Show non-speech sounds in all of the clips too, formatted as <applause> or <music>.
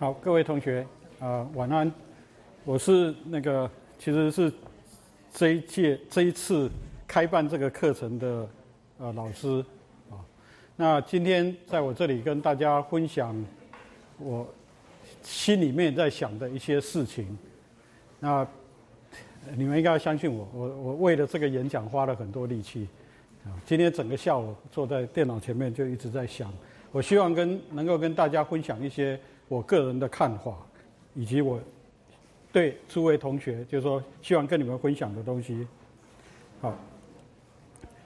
好，各位同学，啊，晚安。我是那个，其实是这一届这一次开办这个课程的呃老师啊。那今天在我这里跟大家分享我心里面在想的一些事情。那你们应该要相信我，我我为了这个演讲花了很多力气啊。今天整个下午坐在电脑前面就一直在想，我希望跟能够跟大家分享一些我个人的看法，以及我。对诸位同学，就是说，希望跟你们分享的东西。好，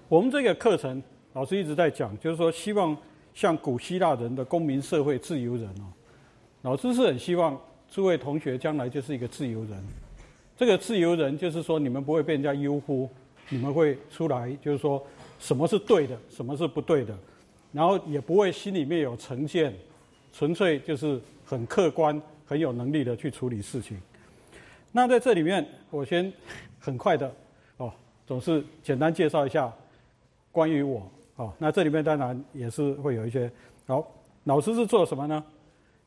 我们这个课程老师一直在讲，就是说，希望像古希腊人的公民社会自由人哦。老师是很希望诸位同学将来就是一个自由人。这个自由人就是说，你们不会被人家优忽，你们会出来，就是说，什么是对的，什么是不对的，然后也不会心里面有成见，纯粹就是很客观、很有能力的去处理事情。那在这里面，我先很快的哦，总是简单介绍一下关于我哦。那这里面当然也是会有一些好，老师是做什么呢？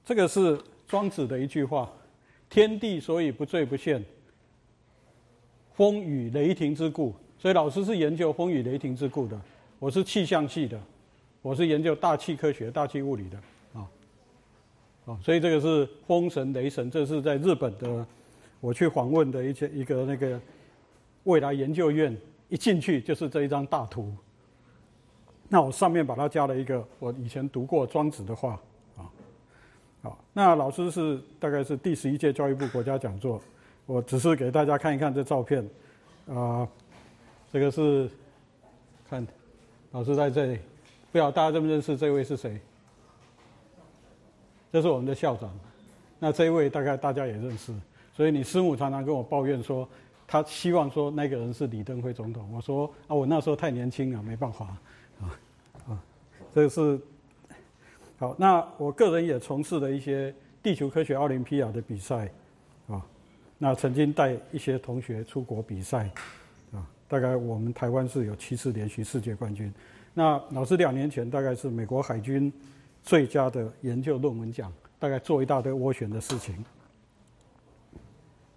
这个是庄子的一句话：“天地所以不坠不陷，风雨雷霆之故。”所以老师是研究风雨雷霆之故的。我是气象系的，我是研究大气科学、大气物理的啊。所以这个是风神、雷神，这是在日本的。我去访问的一些一个那个未来研究院，一进去就是这一张大图。那我上面把它加了一个我以前读过庄子的话啊，好，那老师是大概是第十一届教育部国家讲座，我只是给大家看一看这照片啊，这个是看老师在这里，不知道大家认不认识这位是谁？这是我们的校长，那这一位大概大家也认识。所以你师母常常跟我抱怨说，他希望说那个人是李登辉总统。我说啊，我那时候太年轻了，没办法啊啊。这个是好。那我个人也从事了一些地球科学奥林匹亚的比赛啊。那曾经带一些同学出国比赛啊。大概我们台湾是有七次连续世界冠军。那老师两年前大概是美国海军最佳的研究论文奖，大概做一大堆涡旋的事情。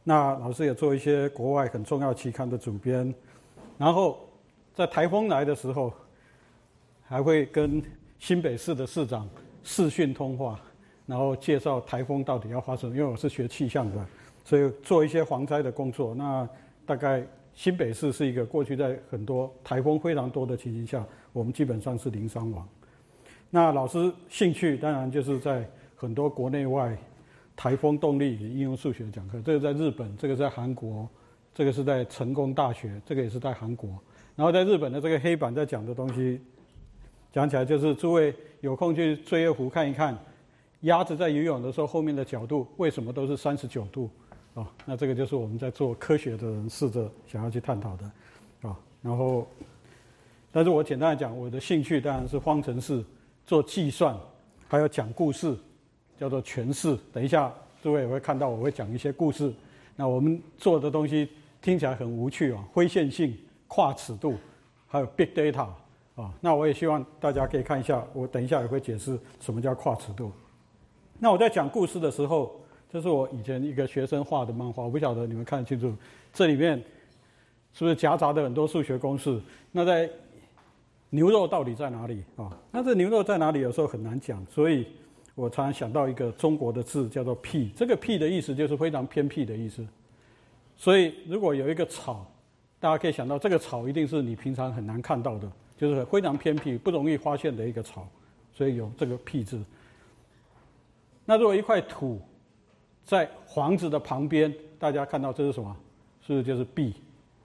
那老师也做一些国外很重要期刊的主编，然后在台风来的时候，还会跟新北市的市长视讯通话，然后介绍台风到底要发生。因为我是学气象的，所以做一些防灾的工作。那大概新北市是一个过去在很多台风非常多的情形下，我们基本上是零伤亡。那老师兴趣当然就是在很多国内外。台风动力与应用数学讲课，这个在日本，这个在韩国，这个是在成功大学，这个也是在韩国。然后在日本的这个黑板在讲的东西，讲起来就是诸位有空去追月湖看一看，鸭子在游泳的时候后面的角度为什么都是三十九度？啊，那这个就是我们在做科学的人试着想要去探讨的，啊，然后，但是我简单的讲，我的兴趣当然是方程式、做计算，还有讲故事。叫做诠释。等一下，诸位也会看到，我会讲一些故事。那我们做的东西听起来很无趣啊，非线性、跨尺度，还有 big data 啊。那我也希望大家可以看一下，我等一下也会解释什么叫跨尺度。那我在讲故事的时候，这是我以前一个学生画的漫画，我不晓得你们看得清楚。这里面是不是夹杂的很多数学公式？那在牛肉到底在哪里啊？那这牛肉在哪里？有时候很难讲，所以。我常常想到一个中国的字，叫做“僻”。这个“僻”的意思就是非常偏僻的意思。所以，如果有一个草，大家可以想到，这个草一定是你平常很难看到的，就是非常偏僻、不容易发现的一个草。所以有这个“僻”字。那如果一块土在房子的旁边，大家看到这是什么？是不是就是壁？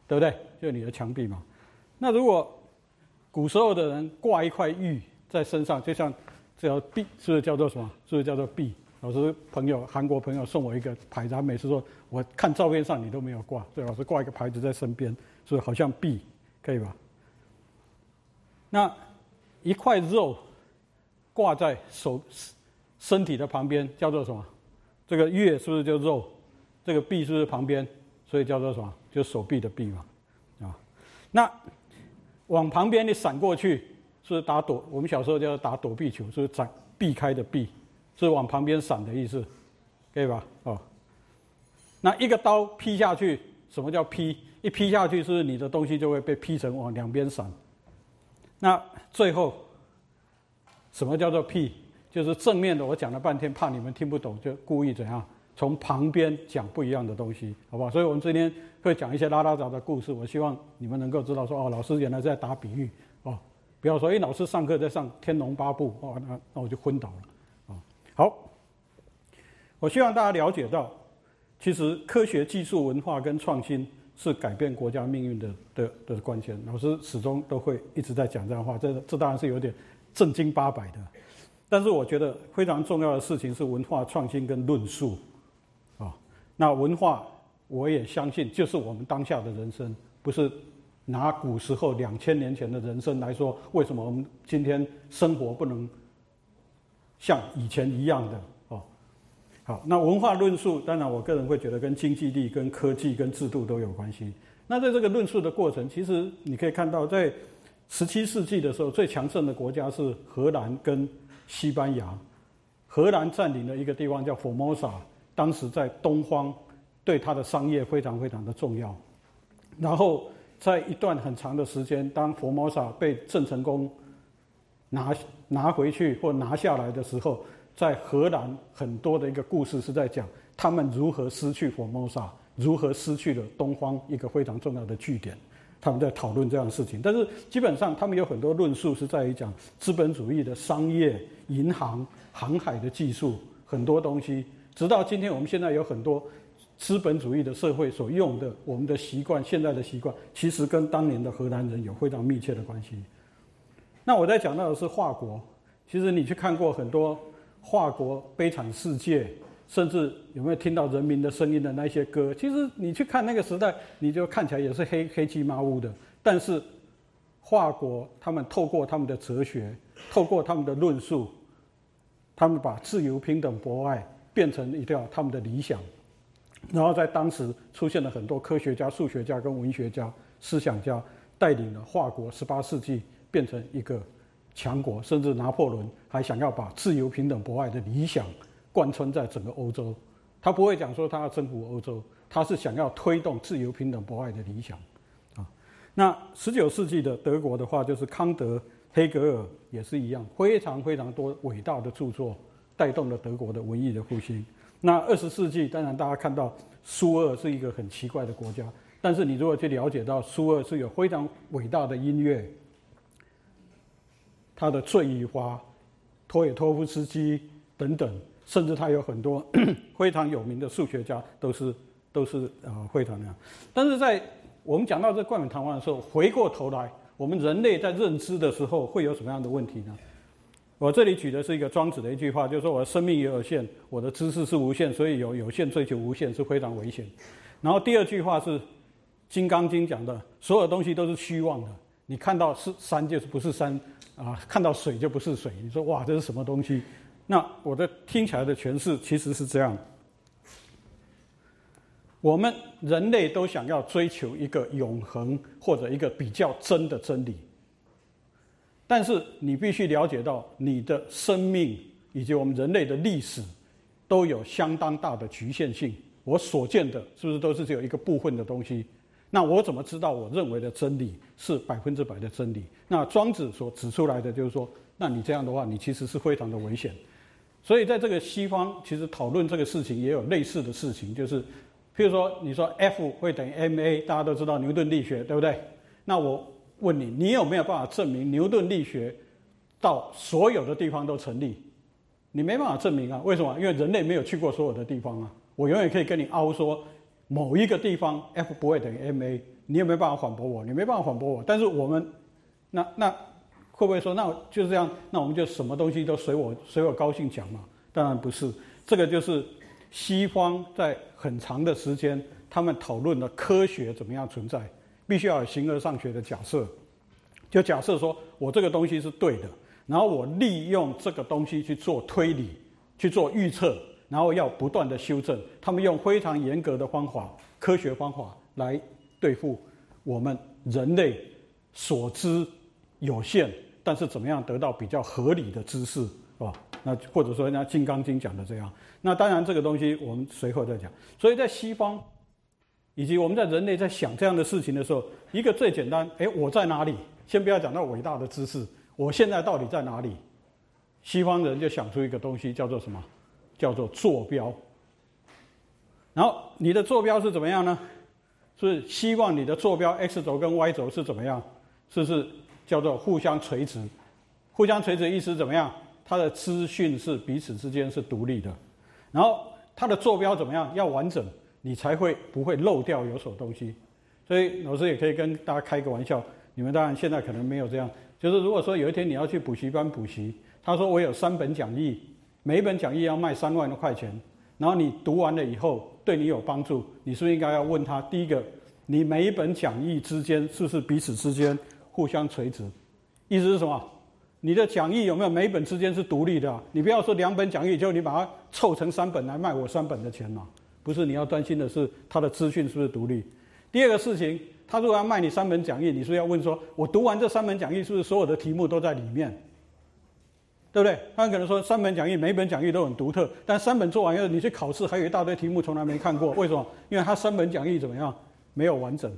对不对？就是你的墙壁嘛。那如果古时候的人挂一块玉在身上，就像。这条币是不是叫做什么？是不是叫做币？老师朋友韩国朋友送我一个牌子，他每次说我看照片上你都没有挂，对，老师挂一个牌子在身边，所以好像币，可以吧？那一块肉挂在手身体的旁边叫做什么？这个月是不是就肉？这个臂是不是旁边？所以叫做什么？就手臂的臂嘛，啊？那往旁边你闪过去。是打躲，我们小时候叫打躲避球，是闪避开的避，是往旁边闪的意思，可以吧？哦，那一个刀劈下去，什么叫劈？一劈下去，是你的东西就会被劈成往两边闪？那最后，什么叫做劈？就是正面的，我讲了半天，怕你们听不懂，就故意怎样从旁边讲不一样的东西，好不好？所以我们今天会讲一些拉拉杂的故事，我希望你们能够知道说，哦，老师原来在打比喻，哦，不要说，哎，老师上课在上《天龙八部》，哦，那那我就昏倒了，啊，好，我希望大家了解到，其实科学技术、文化跟创新。是改变国家命运的的的关键。老师始终都会一直在讲这样的话，这这当然是有点正经八百的。但是我觉得非常重要的事情是文化创新跟论述，那文化我也相信就是我们当下的人生，不是拿古时候两千年前的人生来说，为什么我们今天生活不能像以前一样的？好，那文化论述，当然我个人会觉得跟经济力、跟科技、跟制度都有关系。那在这个论述的过程，其实你可以看到，在十七世纪的时候，最强盛的国家是荷兰跟西班牙。荷兰占领了一个地方叫 Formosa，当时在东方，对它的商业非常非常的重要。然后在一段很长的时间，当佛摩萨被郑成功拿拿回去或拿下来的时候。在荷兰很多的一个故事是在讲他们如何失去佛摩萨，如何失去了东方一个非常重要的据点。他们在讨论这样的事情，但是基本上他们有很多论述是在于讲资本主义的商业、银行、航海的技术很多东西。直到今天，我们现在有很多资本主义的社会所用的我们的习惯，现在的习惯其实跟当年的荷兰人有非常密切的关系。那我在讲到的是华国，其实你去看过很多。华国悲惨世界，甚至有没有听到人民的声音的那些歌？其实你去看那个时代，你就看起来也是黑黑漆麻乌的。但是，华国他们透过他们的哲学，透过他们的论述，他们把自由、平等、博爱变成一条他们的理想。然后在当时出现了很多科学家、数学家跟文学家、思想家，带领了华国十八世纪变成一个。强国，甚至拿破仑还想要把自由、平等、博爱的理想贯穿在整个欧洲。他不会讲说他要征服欧洲，他是想要推动自由、平等、博爱的理想。啊，那十九世纪的德国的话，就是康德、黑格尔也是一样，非常非常多伟大的著作带动了德国的文艺的复兴。那二十世纪，当然大家看到苏俄是一个很奇怪的国家，但是你如果去了解到苏俄是有非常伟大的音乐。他的《醉与花》、托尔托夫斯基等等，甚至他有很多 <coughs> 非常有名的数学家，都是都是啊会谈的。但是在我们讲到这冠冕堂皇的时候，回过头来，我们人类在认知的时候会有什么样的问题呢？我这里举的是一个庄子的一句话，就是说我的生命也有限，我的知识是无限，所以有有限追求无限是非常危险。然后第二句话是《金刚经》讲的，所有东西都是虚妄的，你看到是山就是不是山。啊，看到水就不是水。你说哇，这是什么东西？那我的听起来的诠释其实是这样：我们人类都想要追求一个永恒或者一个比较真的真理，但是你必须了解到，你的生命以及我们人类的历史都有相当大的局限性。我所见的是不是都是只有一个部分的东西？那我怎么知道我认为的真理是百分之百的真理？那庄子所指出来的就是说，那你这样的话，你其实是非常的危险。所以在这个西方，其实讨论这个事情也有类似的事情，就是，譬如说，你说 F 会等于 ma，大家都知道牛顿力学，对不对？那我问你，你有没有办法证明牛顿力学到所有的地方都成立？你没办法证明啊？为什么？因为人类没有去过所有的地方啊。我永远可以跟你凹说。某一个地方 F 不会等于 ma，你有没有办法反驳我？你没办法反驳我。但是我们，那那会不会说，那就是这样？那我们就什么东西都随我随我高兴讲嘛？当然不是。这个就是西方在很长的时间，他们讨论的科学怎么样存在，必须要有形而上学的假设。就假设说我这个东西是对的，然后我利用这个东西去做推理，去做预测。然后要不断的修正，他们用非常严格的方法、科学方法来对付我们人类所知有限，但是怎么样得到比较合理的知识，是吧？那或者说人家《金刚经》讲的这样。那当然这个东西我们随后再讲。所以在西方，以及我们在人类在想这样的事情的时候，一个最简单，哎，我在哪里？先不要讲到伟大的知识，我现在到底在哪里？西方人就想出一个东西，叫做什么？叫做坐标。然后你的坐标是怎么样呢？是希望你的坐标 x 轴跟 y 轴是怎么样？是不是叫做互相垂直？互相垂直意思怎么样？它的资讯是彼此之间是独立的。然后它的坐标怎么样？要完整，你才会不会漏掉有所东西。所以老师也可以跟大家开个玩笑，你们当然现在可能没有这样，就是如果说有一天你要去补习班补习，他说我有三本讲义，每一本讲义要卖三万多块钱，然后你读完了以后。对你有帮助，你是不是应该要问他？第一个，你每一本讲义之间是不是彼此之间互相垂直？意思是什么？你的讲义有没有每一本之间是独立的？你不要说两本讲义，就你把它凑成三本来卖我三本的钱嘛？不是，你要担心的是他的资讯是不是独立。第二个事情，他如果要卖你三本讲义，你是不是要问说，我读完这三本讲义，是不是所有的题目都在里面？对不对？他可能说三本讲义，每一本讲义都很独特，但三本做完以后，你去考试还有一大堆题目从来没看过，为什么？因为他三本讲义怎么样？没有完整，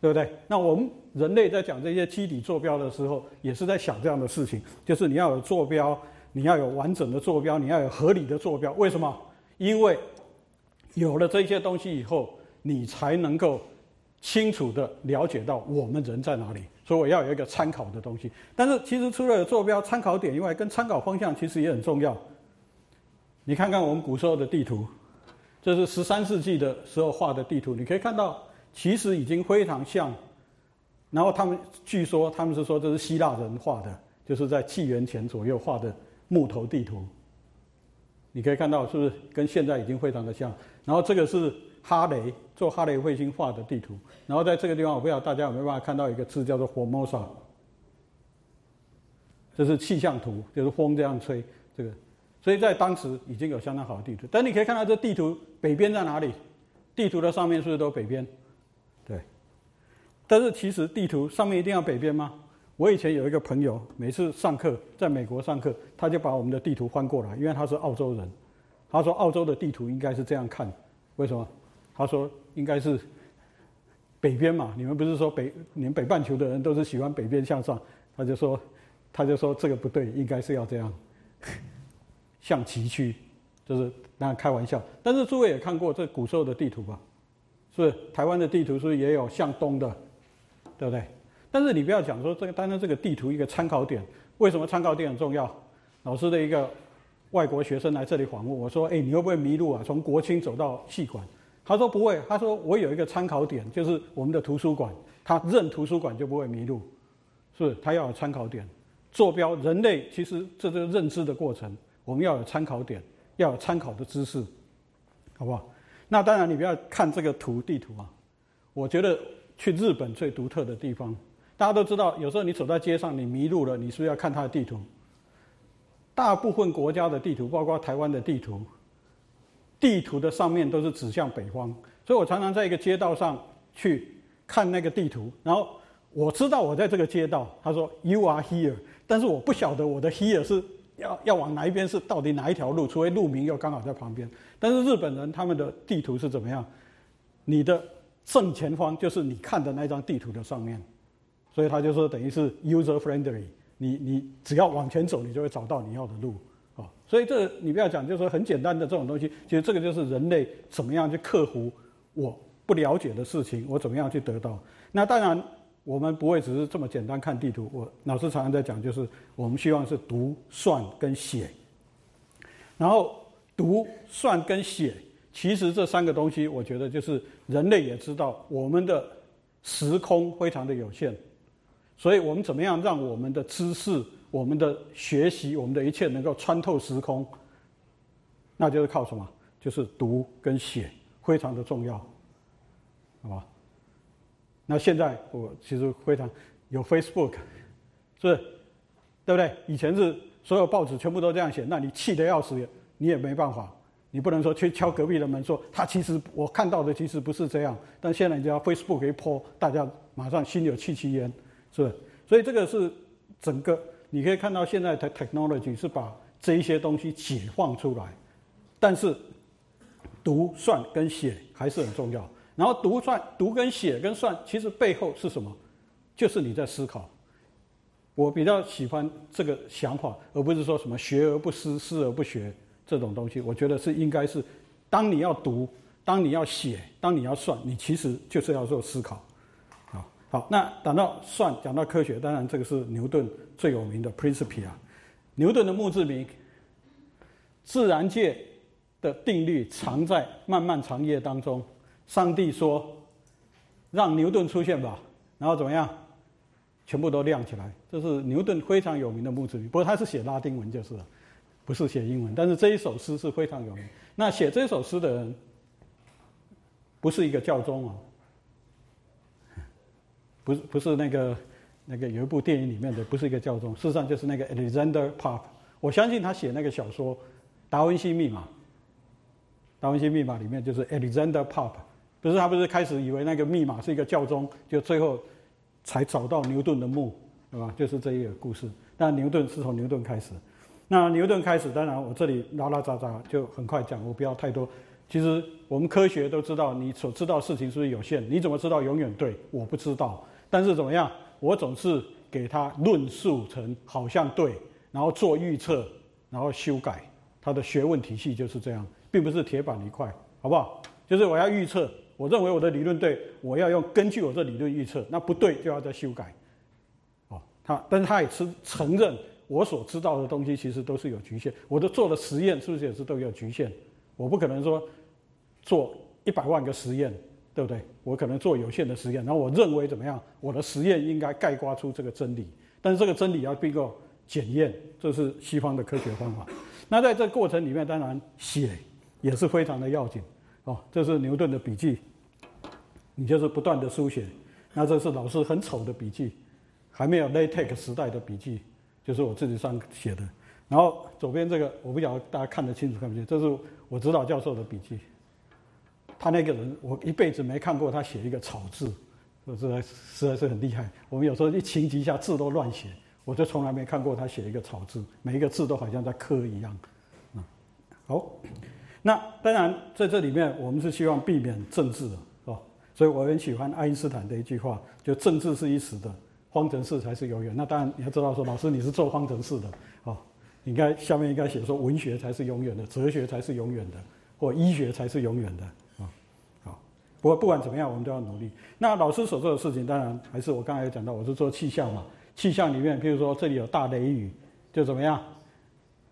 对不对？那我们人类在讲这些基底坐标的时候，也是在想这样的事情，就是你要有坐标，你要有完整的坐标，你要有合理的坐标。为什么？因为有了这些东西以后，你才能够清楚的了解到我们人在哪里。所以我要有一个参考的东西，但是其实除了坐标、参考点以外，跟参考方向其实也很重要。你看看我们古时候的地图，这是十三世纪的时候画的地图，你可以看到其实已经非常像。然后他们据说他们是说这是希腊人画的，就是在纪元前左右画的木头地图。你可以看到是不是跟现在已经非常的像？然后这个是。哈雷做哈雷彗星画的地图，然后在这个地方，我不知道大家有没有办法看到一个字叫做 Formosa，这是气象图，就是风这样吹，这个，所以在当时已经有相当好的地图。但你可以看到这地图北边在哪里？地图的上面是不是都北边？对。但是其实地图上面一定要北边吗？我以前有一个朋友，每次上课在美国上课，他就把我们的地图翻过来，因为他是澳洲人，他说澳洲的地图应该是这样看，为什么？他说：“应该是北边嘛，你们不是说北，你们北半球的人都是喜欢北边向上？”他就说：“他就说这个不对，应该是要这样，向崎岖，就是那开玩笑。但是诸位也看过这古时候的地图吧？是？台湾的地图是不是也有向东的？对不对？但是你不要讲说这个，单单这个地图一个参考点，为什么参考点很重要？老师的一个外国学生来这里访问，我说：‘哎，你会不会迷路啊？从国清走到戏馆？’”他说不会，他说我有一个参考点，就是我们的图书馆，他认图书馆就不会迷路，是不是？他要有参考点，坐标。人类其实这是认知的过程，我们要有参考点，要有参考的知识，好不好？那当然你不要看这个图地图啊，我觉得去日本最独特的地方，大家都知道，有时候你走在街上你迷路了，你是不是要看它的地图？大部分国家的地图，包括台湾的地图。地图的上面都是指向北方，所以我常常在一个街道上去看那个地图，然后我知道我在这个街道，他说 You are here，但是我不晓得我的 here 是要要往哪一边，是到底哪一条路，除非路名又刚好在旁边。但是日本人他们的地图是怎么样？你的正前方就是你看的那张地图的上面，所以他就说等于是 user friendly，你你只要往前走，你就会找到你要的路啊。所以这你不要讲，就是说很简单的这种东西，其实这个就是人类怎么样去克服我不了解的事情，我怎么样去得到。那当然，我们不会只是这么简单看地图。我老师常常在讲，就是我们希望是读、算跟写。然后读、算跟写，其实这三个东西，我觉得就是人类也知道，我们的时空非常的有限，所以我们怎么样让我们的知识。我们的学习，我们的一切能够穿透时空，那就是靠什么？就是读跟写，非常的重要，好吧？那现在我其实非常有 Facebook，是，是对不对？以前是所有报纸全部都这样写，那你气得要死，你也没办法，你不能说去敲隔壁的门说他其实我看到的其实不是这样。但现在你只要 Facebook 一泼，大家马上心有戚戚焉，是？所以这个是整个。你可以看到现在的 technology 是把这一些东西解放出来。但是读、算跟写还是很重要。然后读、算、读跟写跟算，其实背后是什么？就是你在思考。我比较喜欢这个想法，而不是说什么学而不思，思而不学这种东西。我觉得是应该是，当你要读、当你要写、当你要算，你其实就是要做思考。好，那讲到算，讲到科学，当然这个是牛顿最有名的 Principia。牛顿的墓志铭：自然界的定律藏在漫漫长夜当中。上帝说：“让牛顿出现吧。”然后怎么样？全部都亮起来。这是牛顿非常有名的墓志铭。不过他是写拉丁文就是了，不是写英文。但是这一首诗是非常有名。那写这首诗的人不是一个教宗啊，不是不是那个那个有一部电影里面的，不是一个教宗。事实上就是那个 Alexander Pope。我相信他写那个小说《达文西密码》，《达文西密码》里面就是 Alexander Pope。不是他不是开始以为那个密码是一个教宗，就最后才找到牛顿的墓，对吧？就是这一个故事。但牛顿是从牛顿开始。那牛顿开始，当然我这里拉拉杂杂就很快讲，我不要太多。其实我们科学都知道，你所知道事情是不是有限？你怎么知道永远对？我不知道。但是怎么样？我总是给他论述成好像对，然后做预测，然后修改。他的学问体系就是这样，并不是铁板一块，好不好？就是我要预测。我认为我的理论对，我要用根据我的理论预测，那不对就要再修改。哦，他，但是他也是承认我所知道的东西其实都是有局限。我的做的实验是不是也是都有局限？我不可能说做一百万个实验，对不对？我可能做有限的实验，然后我认为怎么样？我的实验应该概括出这个真理，但是这个真理要经过检验，这是西方的科学方法。那在这过程里面，当然写也是非常的要紧。哦，这是牛顿的笔记。你就是不断的书写，那这是老师很丑的笔记，还没有 LaTeX 时代的笔记，就是我自己上写的。然后左边这个，我不晓得大家看得清楚看不清，这是我指导教授的笔记。他那个人，我一辈子没看过他写一个草字，我实在实在是很厉害。我们有时候一情急下字都乱写，我就从来没看过他写一个草字，每一个字都好像在刻一样。啊，好，那当然在这里面，我们是希望避免政治的哦。所以我很喜欢爱因斯坦的一句话，就政治是一时的，方程式才是永远。那当然你要知道说，老师你是做方程式的，哦，应该下面应该写说文学才是永远的，哲学才是永远的，或医学才是永远的，不不管怎么样，我们都要努力。那老师所做的事情，当然还是我刚才有讲到，我是做气象嘛，气象里面，譬如说这里有大雷雨，就怎么样？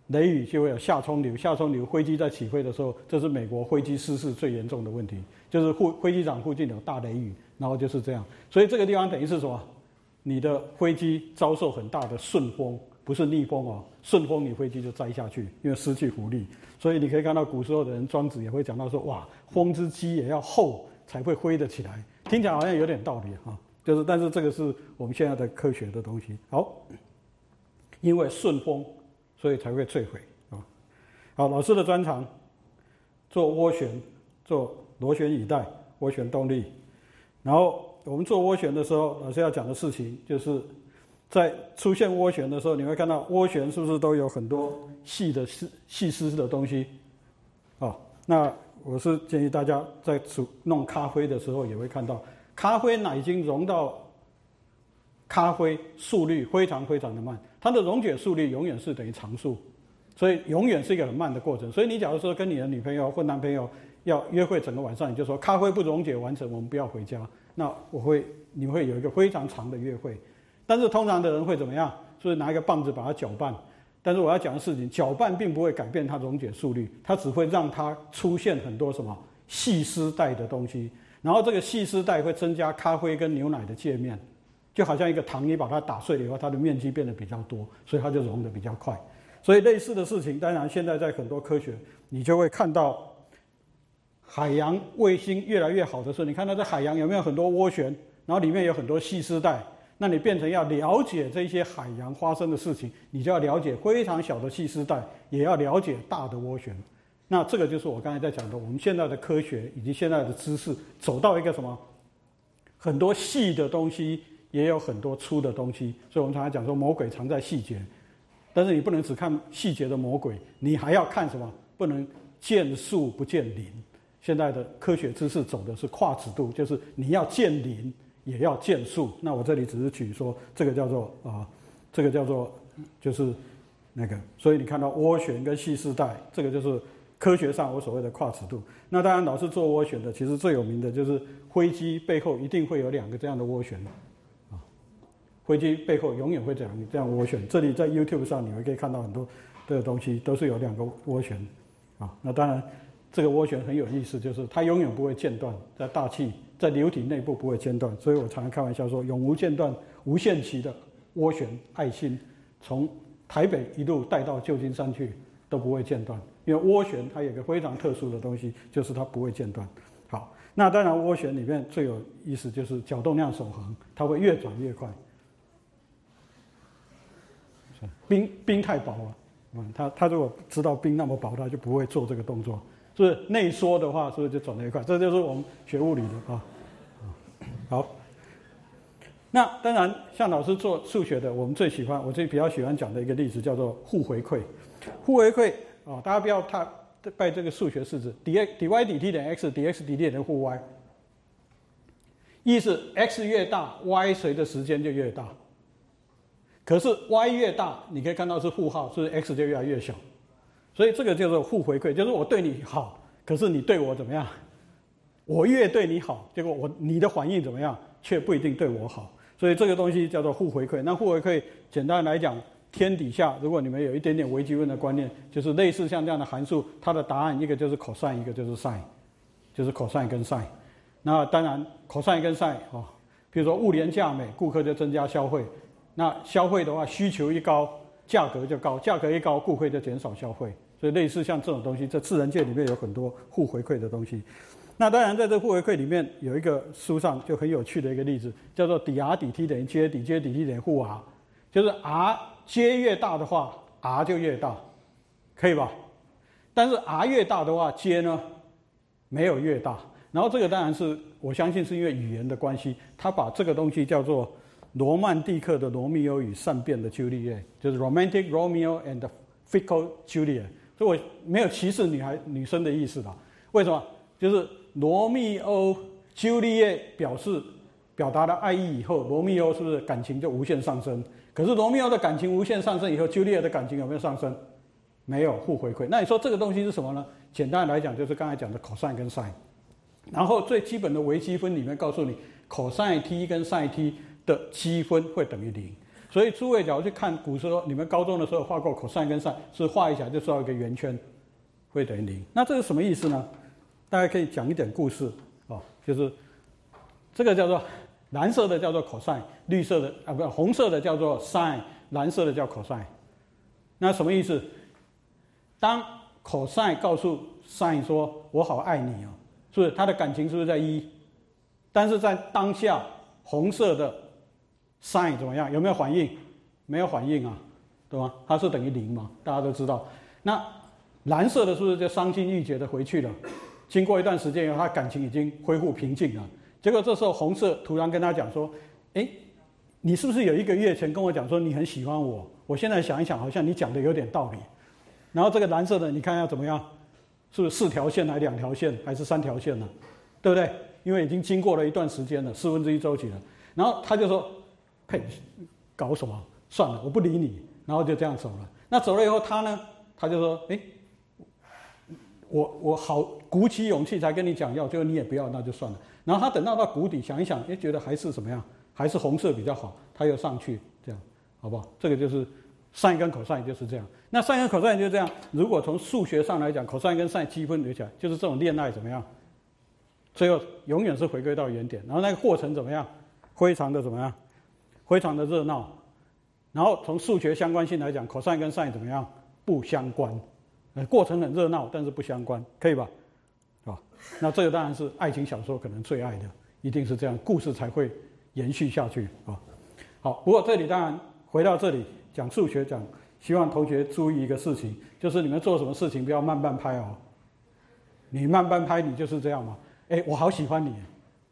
雷雨就会有下冲流，下冲流飞机在起飞的时候，这是美国飞机失事最严重的问题，就是附飞机场附近有大雷雨，然后就是这样。所以这个地方等于是什么？你的飞机遭受很大的顺风，不是逆风哦，顺风你飞机就栽下去，因为失去浮力。所以你可以看到古时候的人，庄子也会讲到说，哇，风之机也要厚才会飞得起来，听起来好像有点道理哈。就是，但是这个是我们现在的科学的东西。好，因为顺风。所以才会坠毁啊！好，老师的专长做涡旋，做螺旋以带涡旋动力。然后我们做涡旋的时候，老师要讲的事情就是，在出现涡旋的时候，你会看到涡旋是不是都有很多细的丝、细丝的东西？哦，那我是建议大家在煮弄咖啡的时候，也会看到咖啡奶已经融到咖啡速率非常非常的慢。它的溶解速率永远是等于常数，所以永远是一个很慢的过程。所以你假如说跟你的女朋友或男朋友要约会整个晚上，你就说咖啡不溶解完成，我们不要回家。那我会你会有一个非常长的约会。但是通常的人会怎么样？就是拿一个棒子把它搅拌。但是我要讲的事情，搅拌并不会改变它溶解速率，它只会让它出现很多什么细丝带的东西。然后这个细丝带会增加咖啡跟牛奶的界面。就好像一个糖，你把它打碎了以后，它的面积变得比较多，所以它就融得比较快。所以类似的事情，当然现在在很多科学，你就会看到海洋卫星越来越好的时候，你看到这海洋有没有很多涡旋，然后里面有很多细丝带，那你变成要了解这些海洋发生的事情，你就要了解非常小的细丝带，也要了解大的涡旋。那这个就是我刚才在讲的，我们现在的科学以及现在的知识走到一个什么很多细的东西。也有很多粗的东西，所以我们常常讲说魔鬼藏在细节。但是你不能只看细节的魔鬼，你还要看什么？不能见树不见林。现在的科学知识走的是跨尺度，就是你要见林也要见树。那我这里只是举说这个叫做啊，这个叫做就是那个，所以你看到涡旋跟细丝带，这个就是科学上我所谓的跨尺度。那当然，老是做涡旋的，其实最有名的就是飞机背后一定会有两个这样的涡旋啊，飞机背后永远会这样这样涡旋。这里在 YouTube 上你们可以看到很多的东西都是有两个涡旋啊。那当然。这个涡旋很有意思，就是它永远不会间断，在大气、在流体内部不会间断，所以我常常开玩笑说，永无间断、无限期的涡旋爱心，从台北一路带到旧金山去都不会间断，因为涡旋它有个非常特殊的东西，就是它不会间断。好，那当然涡旋里面最有意思就是角动量守恒，它会越转越快。冰冰太薄了，嗯，他他如果知道冰那么薄，他就不会做这个动作。是内缩的话，是不是就转得越快？这就是我们学物理的啊。好，那当然，像老师做数学的，我们最喜欢，我最比较喜欢讲的一个例子叫做互回馈。互回馈啊，大家不要太背这个数学式子：d x d y dt 等于 x，dx dt 等于负 y。意思 x 越大，y 随着时间就越大。可是 y 越大，你可以看到是负号，所以 x 就越来越小？所以这个叫做互回馈，就是我对你好，可是你对我怎么样？我越对你好，结果我你的反应怎么样，却不一定对我好。所以这个东西叫做互回馈。那互回馈简单来讲，天底下如果你们有一点点微积分的观念，就是类似像这样的函数，它的答案一个就是 cos，一个就是 sin，就是 cos 跟 sin。那当然 cos 跟 sin 哦，比如说物廉价美，顾客就增加消费。那消费的话，需求一高。价格就高，价格一高，顾客就减少消费，所以类似像这种东西，在自然界里面有很多互回馈的东西。那当然，在这互回馈里面有一个书上就很有趣的一个例子，叫做底 r dt 等于 j d j dt 等于负 r，就是 r j 越大的话，r 就越大，可以吧？但是 r 越大的话，j 呢没有越大。然后这个当然是我相信是因为语言的关系，他把这个东西叫做。罗曼蒂克的罗密欧与善变的朱丽叶，就是 Romantic Romeo and Fickle Juliet。所以我没有歧视女孩女生的意思的。为什么？就是罗密欧、朱丽叶表示表达了爱意以后，罗密欧是不是感情就无限上升？可是罗密欧的感情无限上升以后，朱丽叶的感情有没有上升？没有，互回馈。那你说这个东西是什么呢？简单来讲，就是刚才讲的 cos 跟 sin。然后最基本的微积分里面告诉你，cos t 跟 sin t。的积分会等于零，所以诸位假如去看古时候，你们高中的时候画过 cos 跟 sin，是画一下就知道一个圆圈会等于零。那这是什么意思呢？大家可以讲一点故事哦，就是这个叫做蓝色的叫做 cos，绿色的啊不是红色的叫做 sin，蓝色的叫 cos。那什么意思？当 cos 告诉 sin 说“我好爱你哦”，是不是他的感情是不是在一？但是在当下红色的。Sin 怎么样？有没有反应？没有反应啊，对吗？它是等于零嘛？大家都知道。那蓝色的是不是就伤心欲绝的回去了？经过一段时间以后，他感情已经恢复平静了。结果这时候红色突然跟他讲说：“哎，你是不是有一个月前跟我讲说你很喜欢我？我现在想一想，好像你讲的有点道理。”然后这个蓝色的，你看要怎么样？是不是四条线还是两条线还是三条线呢？对不对？因为已经经过了一段时间了，四分之一周期了。然后他就说。嘿，搞什么？算了，我不理你。然后就这样走了。那走了以后，他呢？他就说：“哎，我我好鼓起勇气才跟你讲要，结果你也不要，那就算了。”然后他等到到谷底想一想，哎，觉得还是怎么样？还是红色比较好，他又上去，这样好不好？这个就是上一根口上就是这样。那上一根口上就是这样。如果从数学上来讲，口上跟上积分留起来，就是这种恋爱怎么样？最后永远是回归到原点。然后那个过程怎么样？非常的怎么样？非常的热闹，然后从数学相关性来讲，cos 跟 sin 怎么样？不相关，呃，过程很热闹，但是不相关，可以吧？啊，那这个当然是爱情小说可能最爱的，一定是这样，故事才会延续下去啊。好，不过这里当然回到这里讲数学，讲希望同学注意一个事情，就是你们做什么事情不要慢半拍哦。你慢半拍，你就是这样嘛？哎，我好喜欢你。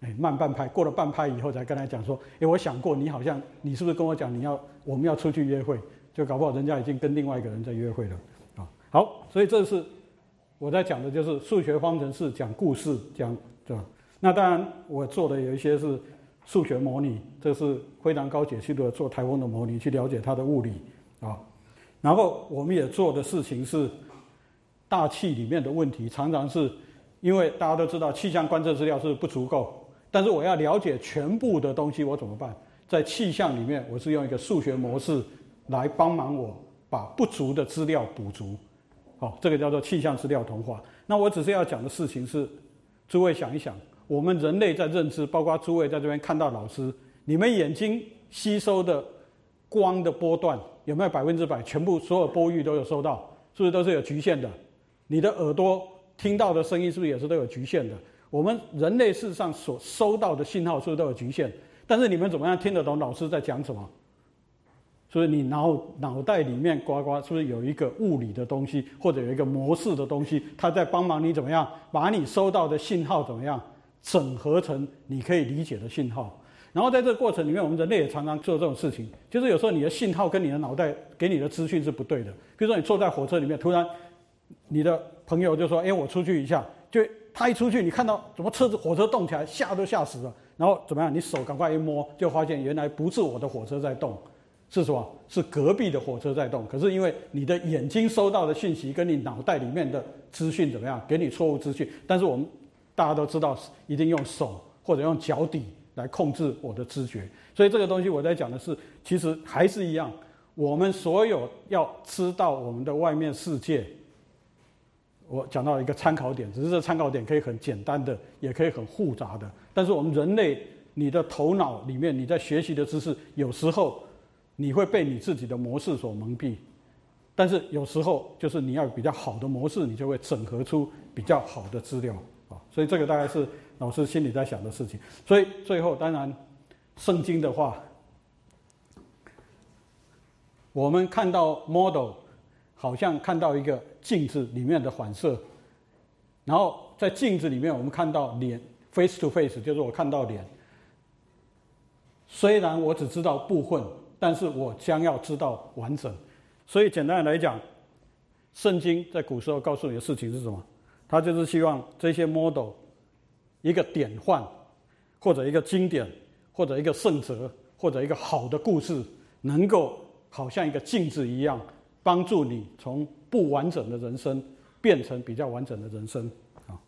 哎，慢半拍，过了半拍以后才跟他讲说，哎，我想过你好像，你是不是跟我讲你要我们要出去约会？就搞不好人家已经跟另外一个人在约会了啊。好，所以这是我在讲的，就是数学方程式讲故事讲对吧？那当然我做的有一些是数学模拟，这是非常高解析度的做台风的模拟，去了解它的物理啊。然后我们也做的事情是大气里面的问题，常常是因为大家都知道气象观测资料是不足够，但是我要了解全部的东西，我怎么办？在气象里面，我是用一个数学模式来帮忙我把不足的资料补足。好，这个叫做气象资料同化。那我只是要讲的事情是，诸位想一想，我们人类在认知，包括诸位在这边看到老师，你们眼睛吸收的光的波段。有没有百分之百全部所有波域都有收到？是不是都是有局限的？你的耳朵听到的声音是不是也是都有局限的？我们人类事实上所收到的信号是不是都有局限？但是你们怎么样听得懂老师在讲什么？所以你脑脑袋里面呱呱是不是有一个物理的东西，或者有一个模式的东西，它在帮忙你怎么样把你收到的信号怎么样整合成你可以理解的信号？然后在这个过程里面，我们人类也常常做这种事情，就是有时候你的信号跟你的脑袋给你的资讯是不对的。比如说你坐在火车里面，突然你的朋友就说：“哎，我出去一下。”就他一出去，你看到怎么车子火车动起来，吓都吓死了。然后怎么样？你手赶快一摸，就发现原来不是我的火车在动，是什么？是隔壁的火车在动。可是因为你的眼睛收到的讯息跟你脑袋里面的资讯怎么样，给你错误资讯。但是我们大家都知道，一定用手或者用脚底。来控制我的知觉，所以这个东西我在讲的是，其实还是一样。我们所有要知道我们的外面世界，我讲到一个参考点，只是这参考点可以很简单的，也可以很复杂的。但是我们人类，你的头脑里面你在学习的知识，有时候你会被你自己的模式所蒙蔽，但是有时候就是你要比较好的模式，你就会整合出比较好的资料啊。所以这个大概是。老师心里在想的事情，所以最后当然，圣经的话，我们看到 model 好像看到一个镜子里面的反射，然后在镜子里面我们看到脸 face to face，就是我看到脸。虽然我只知道部分，但是我将要知道完整。所以简单来讲，圣经在古时候告诉你的事情是什么？他就是希望这些 model。一个典范，或者一个经典，或者一个圣哲，或者一个好的故事，能够好像一个镜子一样，帮助你从不完整的人生变成比较完整的人生啊。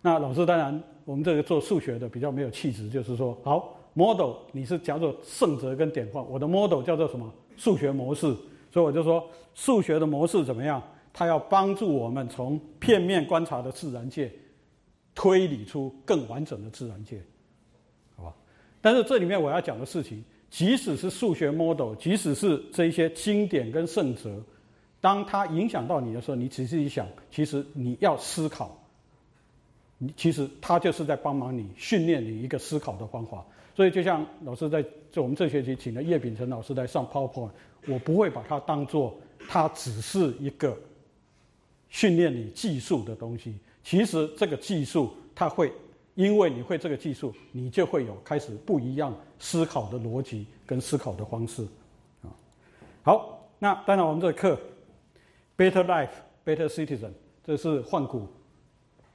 那老师当然，我们这个做数学的比较没有气质，就是说，好 model，你是叫做圣哲跟典范，我的 model 叫做什么？数学模式。所以我就说，数学的模式怎么样？它要帮助我们从片面观察的自然界。推理出更完整的自然界，好吧？但是这里面我要讲的事情，即使是数学 model，即使是这一些经典跟圣哲，当它影响到你的时候，你仔细一想，其实你要思考，你其实它就是在帮忙你训练你一个思考的方法。所以就像老师在就我们这学期请了叶秉成老师来上 PowerPoint，我不会把它当做它只是一个训练你技术的东西。其实这个技术，它会因为你会这个技术，你就会有开始不一样思考的逻辑跟思考的方式，啊，好，那当然我们这个课，Better Life, Better Citizen，这是幻谷，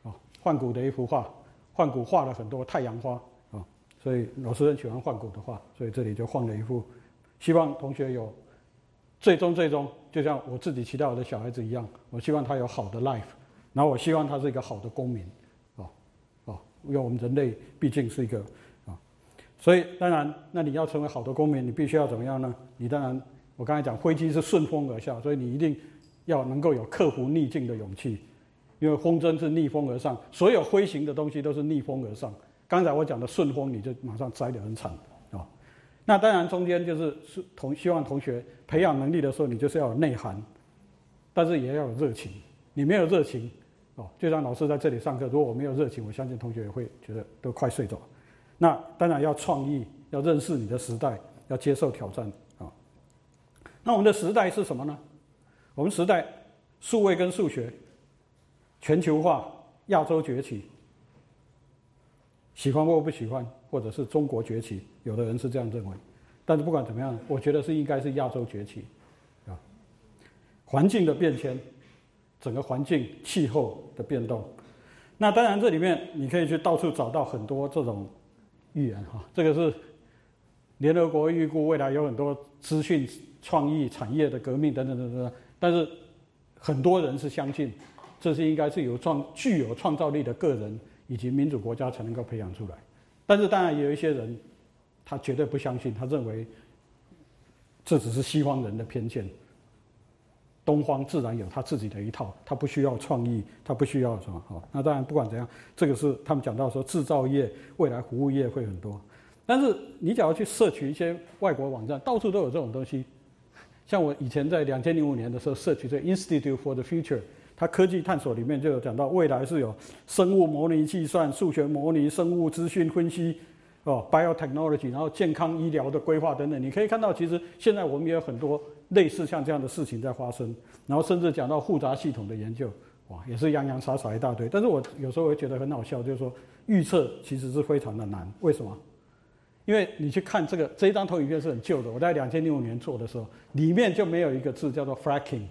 啊，幻谷的一幅画，幻谷画了很多太阳花，啊，所以老师很喜欢幻谷的画，所以这里就换了一幅，希望同学有最终最终，就像我自己期待我的小孩子一样，我希望他有好的 life。然后我希望他是一个好的公民，啊，啊，因为我们人类毕竟是一个啊，所以当然，那你要成为好的公民，你必须要怎么样呢？你当然，我刚才讲飞机是顺风而下，所以你一定要能够有克服逆境的勇气，因为风筝是逆风而上，所有飞行的东西都是逆风而上。刚才我讲的顺风，你就马上栽得很惨啊。那当然中间就是是同希望同学培养能力的时候，你就是要有内涵，但是也要有热情。你没有热情。哦，就像老师在这里上课，如果我没有热情，我相信同学也会觉得都快睡着。那当然要创意，要认识你的时代，要接受挑战啊。那我们的时代是什么呢？我们时代数位跟数学全球化，亚洲崛起，喜欢或不喜欢，或者是中国崛起，有的人是这样认为。但是不管怎么样，我觉得是应该是亚洲崛起，啊，环境的变迁，整个环境气候的变动。那当然这里面你可以去到处找到很多这种预言哈，这个是联合国预估未来有很多资讯创意产业的革命等等等等，但是很多人是相信这是应该是有创具有创造力的个人以及民主国家才能够培养出来，但是当然也有一些人。他绝对不相信，他认为这只是西方人的偏见。东方自然有他自己的一套，他不需要创意，他不需要什么好。那当然，不管怎样，这个是他们讲到说制造业未来服务业会很多。但是你只要去摄取一些外国网站，到处都有这种东西。像我以前在两千零五年的时候摄取这 Institute for the Future，它科技探索里面就有讲到未来是有生物模拟计算、数学模拟、生物资讯分析。哦，biotechnology，然后健康医疗的规划等等，你可以看到，其实现在我们也有很多类似像这样的事情在发生。然后甚至讲到复杂系统的研究，哇，也是洋洋洒洒一大堆。但是我有时候会觉得很好笑，就是说预测其实是非常的难。为什么？因为你去看这个这一张投影片是很旧的，我在两千零五年做的时候，里面就没有一个字叫做 fracking。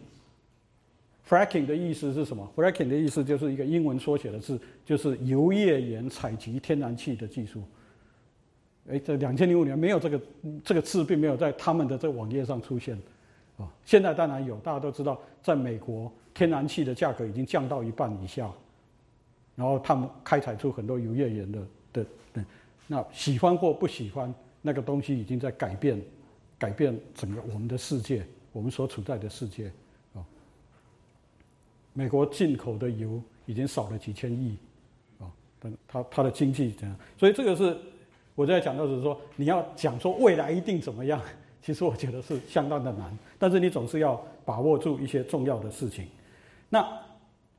fracking 的意思是什么？fracking 的意思就是一个英文缩写的字，就是油页岩采集天然气的技术。哎，在两千零五年没有这个这个字，并没有在他们的这个网页上出现，啊，现在当然有，大家都知道，在美国天然气的价格已经降到一半以下，然后他们开采出很多油页岩的的，那喜欢或不喜欢，那个东西已经在改变，改变整个我们的世界，我们所处在的世界，啊，美国进口的油已经少了几千亿，啊，但它它的经济怎样？所以这个是。我在讲到是说，你要讲说未来一定怎么样，<laughs> 其实我觉得是相当的难。但是你总是要把握住一些重要的事情。那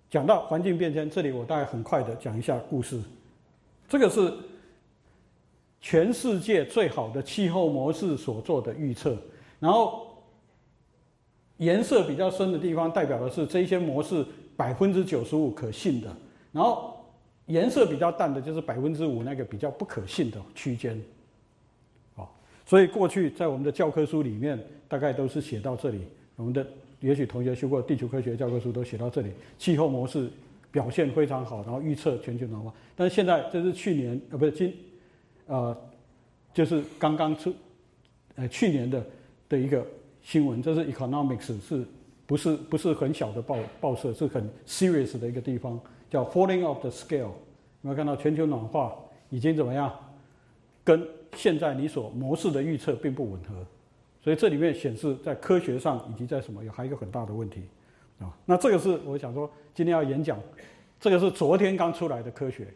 讲到环境变迁，这里我大概很快的讲一下故事。这个是全世界最好的气候模式所做的预测。然后颜色比较深的地方，代表的是这些模式百分之九十五可信的。然后颜色比较淡的，就是百分之五那个比较不可信的区间，好，所以过去在我们的教科书里面，大概都是写到这里。我们的也许同学修过地球科学教科书都写到这里，气候模式表现非常好，然后预测全球暖化。但是现在这是去年呃不是今，呃，就是刚刚出，呃去年的的一个新闻，这是 Economics 是不是不是很小的报报社，是很 serious 的一个地方。叫 falling of the scale，有没有看到全球暖化已经怎么样？跟现在你所模式的预测并不吻合，所以这里面显示在科学上以及在什么有还有一个很大的问题啊。那这个是我想说今天要演讲，这个是昨天刚出来的科学。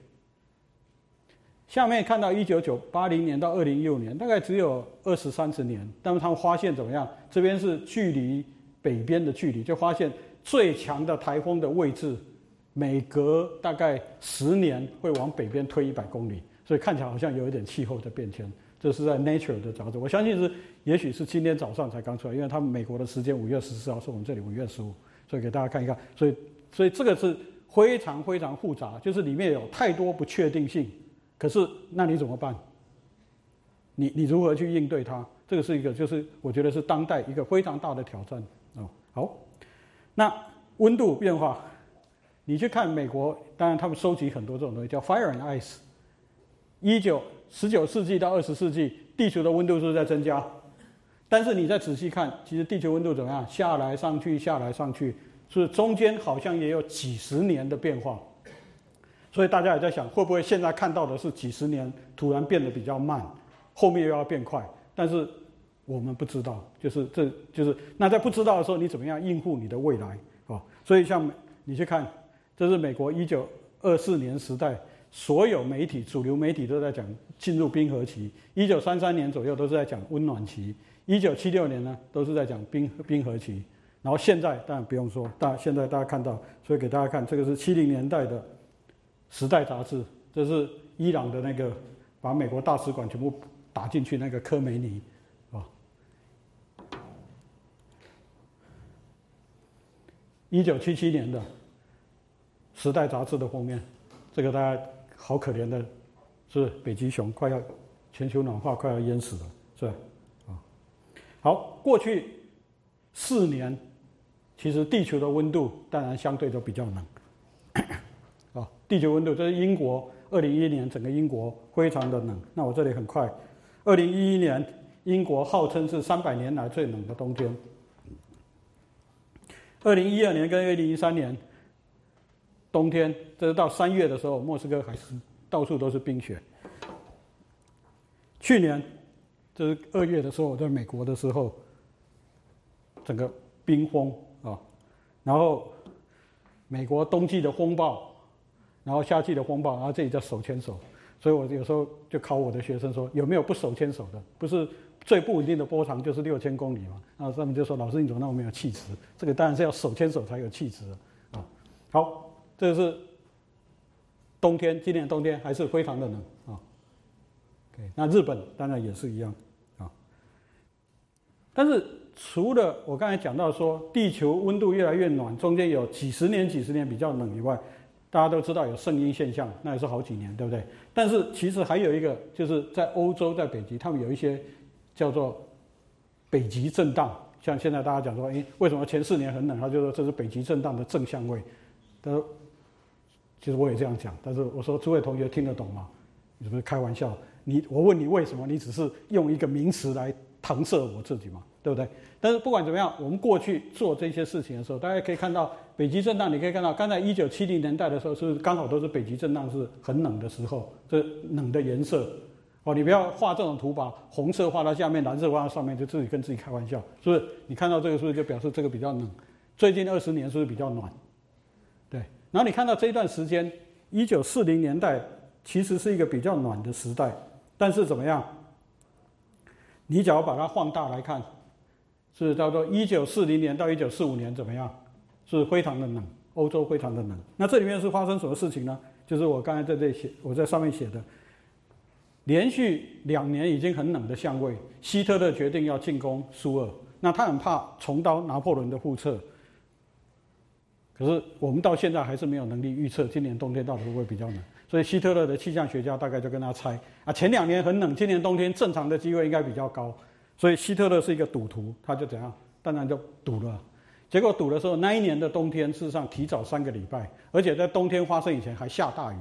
下面看到一九九八零年到二零一五年，大概只有二十三十年，但是他们发现怎么样？这边是距离北边的距离，就发现最强的台风的位置。每隔大概十年会往北边推一百公里，所以看起来好像有一点气候的变迁。这是在 Nature 的杂志，我相信是，也许是今天早上才刚出来，因为他们美国的时间五月十四号，是我们这里五月十五，所以给大家看一看。所以，所以这个是非常非常复杂，就是里面有太多不确定性。可是，那你怎么办？你你如何去应对它？这个是一个，就是我觉得是当代一个非常大的挑战哦。好，那温度变化。你去看美国，当然他们收集很多这种东西，叫 fire and ice。一九十九世纪到二十世纪，地球的温度是在增加，但是你再仔细看，其实地球温度怎么样？下来上去，下来上去，是中间好像也有几十年的变化。所以大家也在想，会不会现在看到的是几十年突然变得比较慢，后面又要变快？但是我们不知道，就是这就是那在不知道的时候，你怎么样应付你的未来啊？所以像你去看。这是美国一九二四年时代，所有媒体、主流媒体都在讲进入冰河期。一九三三年左右都是在讲温暖期。一九七六年呢，都是在讲冰冰河期。然后现在当然不用说，大现在大家看到，所以给大家看，这个是七零年代的《时代》杂志，这是伊朗的那个把美国大使馆全部打进去那个科梅尼，啊，一九七七年的。时代杂志的封面，这个大家好可怜的，是北极熊快要全球暖化快要淹死了，是吧？啊，好，过去四年，其实地球的温度当然相对都比较冷。啊，地球温度这是英国二零一一年整个英国非常的冷。那我这里很快，二零一一年英国号称是三百年来最冷的冬天。二零一二年跟二零一三年冬天，这是到三月的时候，莫斯科还是到处都是冰雪。去年这是二月的时候，我在美国的时候，整个冰封啊，然后美国冬季的风暴，然后夏季的风暴，然后这里叫手牵手，所以我有时候就考我的学生说，有没有不手牵手的？不是。最不稳定的波长就是六千公里嘛，然后上面就说老师你怎么那么没有气质？这个当然是要手牵手才有气质啊。好，这是冬天，今年冬天还是非常的冷啊。那日本当然也是一样啊。但是除了我刚才讲到说地球温度越来越暖，中间有几十年几十年比较冷以外，大家都知道有圣婴现象，那也是好几年，对不对？但是其实还有一个，就是在欧洲在北极，他们有一些。叫做北极震荡，像现在大家讲说，哎，为什么前四年很冷？他就说这是北极震荡的正相位。他说，其实我也这样讲，但是我说诸位同学听得懂吗？你是不是开玩笑？你我问你为什么？你只是用一个名词来搪塞我自己嘛，对不对？但是不管怎么样，我们过去做这些事情的时候，大家可以看到北极震荡。你可以看到，刚才一九七零年代的时候，是刚好都是北极震荡是很冷的时候？这冷的颜色。哦，你不要画这种图，把红色画到下面，蓝色画到上面，就自己跟自己开玩笑，是不是？你看到这个是不是就表示这个比较冷？最近二十年是不是比较暖？对。然后你看到这一段时间，一九四零年代其实是一个比较暖的时代，但是怎么样？你只要把它放大来看，是叫做一九四零年到一九四五年怎么样？是非常的冷，欧洲非常的冷。那这里面是发生什么事情呢？就是我刚才在这写，我在上面写的。连续两年已经很冷的相位，希特勒决定要进攻苏俄，那他很怕重蹈拿破仑的覆辙。可是我们到现在还是没有能力预测今年冬天到底会不会比较冷，所以希特勒的气象学家大概就跟他猜啊，前两年很冷，今年冬天正常的机会应该比较高，所以希特勒是一个赌徒，他就怎样，当然就赌了。结果赌的时候，那一年的冬天事实上提早三个礼拜，而且在冬天发生以前还下大雨，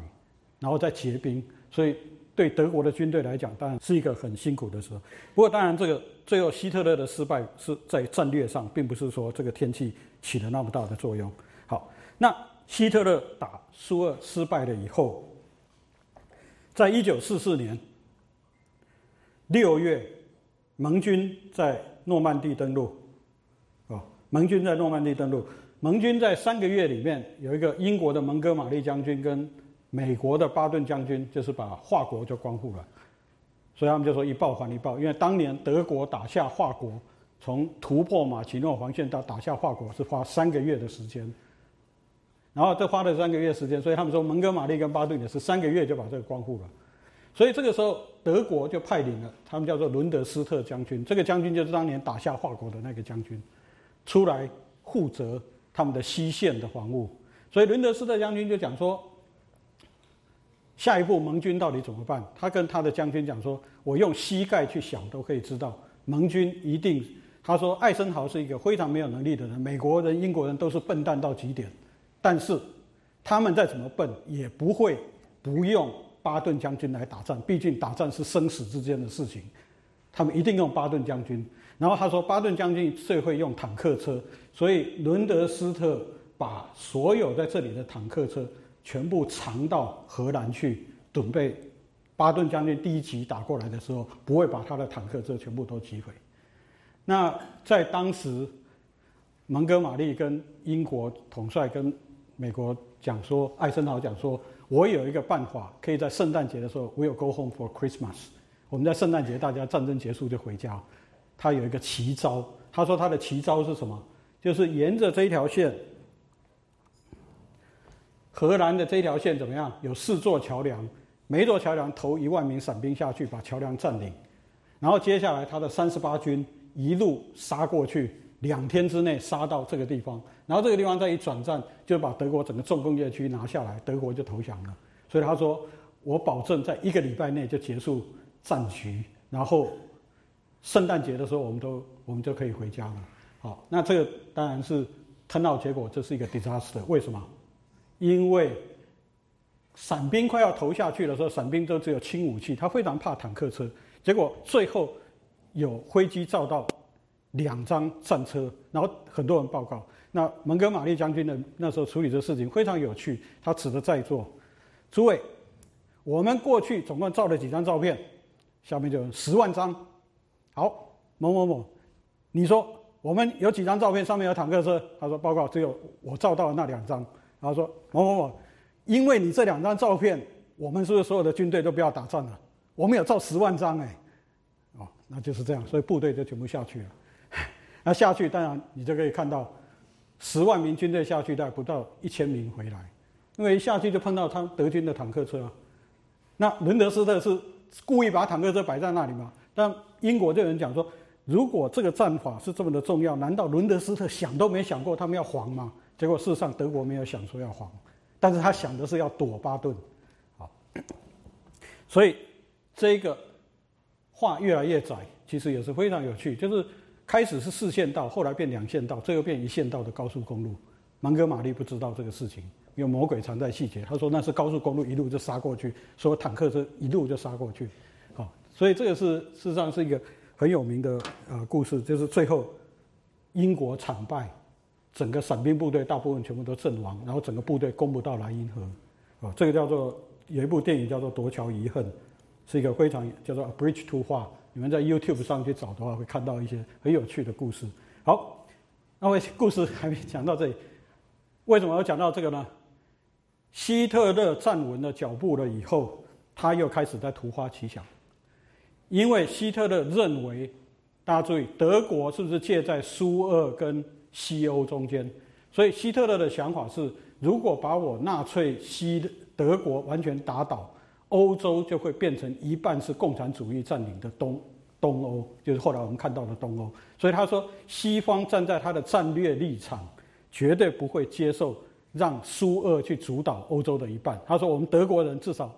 然后再结冰，所以。对德国的军队来讲，当然是一个很辛苦的时候。不过，当然这个最后希特勒的失败是在战略上，并不是说这个天气起了那么大的作用。好，那希特勒打苏俄失败了以后，在一九四四年六月，盟军在诺曼底登陆。哦，盟军在诺曼底登陆，盟军在三个月里面有一个英国的蒙哥马利将军跟。美国的巴顿将军就是把华国就光复了，所以他们就说一报还一报。因为当年德国打下华国，从突破马奇诺防线到打下华国是花三个月的时间，然后这花了三个月时间，所以他们说蒙哥马利跟巴顿也是三个月就把这个光复了。所以这个时候德国就派领了他们叫做伦德斯特将军，这个将军就是当年打下华国的那个将军，出来负责他们的西线的防务。所以伦德斯特将军就讲说。下一步盟军到底怎么办？他跟他的将军讲说：“我用膝盖去想都可以知道，盟军一定。”他说：“艾森豪是一个非常没有能力的人，美国人、英国人都是笨蛋到极点，但是他们再怎么笨，也不会不用巴顿将军来打仗。毕竟打仗是生死之间的事情，他们一定用巴顿将军。然后他说，巴顿将军最会用坦克车，所以伦德斯特把所有在这里的坦克车。”全部藏到荷兰去，准备巴顿将军第一集打过来的时候，不会把他的坦克车全部都击毁。那在当时，蒙哥马利跟英国统帅跟美国讲说，艾森豪讲说，我有一个办法，可以在圣诞节的时候，We'll go home for Christmas。我们在圣诞节，大家战争结束就回家。他有一个奇招，他说他的奇招是什么？就是沿着这一条线。荷兰的这条线怎么样？有四座桥梁，每一座桥梁投一万名伞兵下去，把桥梁占领。然后接下来他的三十八军一路杀过去，两天之内杀到这个地方。然后这个地方再一转战，就把德国整个重工业区拿下来，德国就投降了。所以他说：“我保证在一个礼拜内就结束战局，然后圣诞节的时候，我们都我们就可以回家了。好，那这个当然是 turn out 结果，这是一个 disaster。为什么？因为伞兵快要投下去的时候，伞兵都只有轻武器，他非常怕坦克车。结果最后有飞机照到两张战车，然后很多人报告。那蒙哥马利将军的那时候处理这事情非常有趣，他指着在座诸位，我们过去总共照了几张照片？下面就十万张。好，某某某，你说。我们有几张照片，上面有坦克车。他说：“报告，只有我照到了那两张。”然后说：“某某某，因为你这两张照片，我们是不是所有的军队都不要打仗了？我们有照十万张哎，哦，那就是这样，所以部队就全部下去了。<laughs> 那下去，当然你就可以看到，十万名军队下去，大概不到一千名回来，因为一下去就碰到他德军的坦克车。那伦德斯特是故意把坦克车摆在那里嘛？但英国就有人讲说。如果这个战法是这么的重要，难道伦德斯特想都没想过他们要黄吗？结果事实上德国没有想说要黄，但是他想的是要躲巴顿，好，所以这个话越来越窄，其实也是非常有趣。就是开始是四线道，后来变两线道，最后变一线道的高速公路。芒格玛丽不知道这个事情，有魔鬼藏在细节。他说那是高速公路一路就杀过去，说坦克车一路就杀过去，好，所以这个是事实上是一个。很有名的呃故事，就是最后英国惨败，整个伞兵部队大部分全部都阵亡，然后整个部队攻不到莱茵河，啊，这个叫做有一部电影叫做《夺桥遗恨》，是一个非常叫做《A Bridge to 画》，你们在 YouTube 上去找的话，会看到一些很有趣的故事。好，那位故事还没讲到这里，为什么要讲到这个呢？希特勒站稳了脚步了以后，他又开始在突发奇想。因为希特勒认为，大家注意，德国是不是介在苏俄跟西欧中间？所以希特勒的想法是，如果把我纳粹西德国完全打倒，欧洲就会变成一半是共产主义占领的东东欧，就是后来我们看到的东欧。所以他说，西方站在他的战略立场，绝对不会接受让苏俄去主导欧洲的一半。他说，我们德国人至少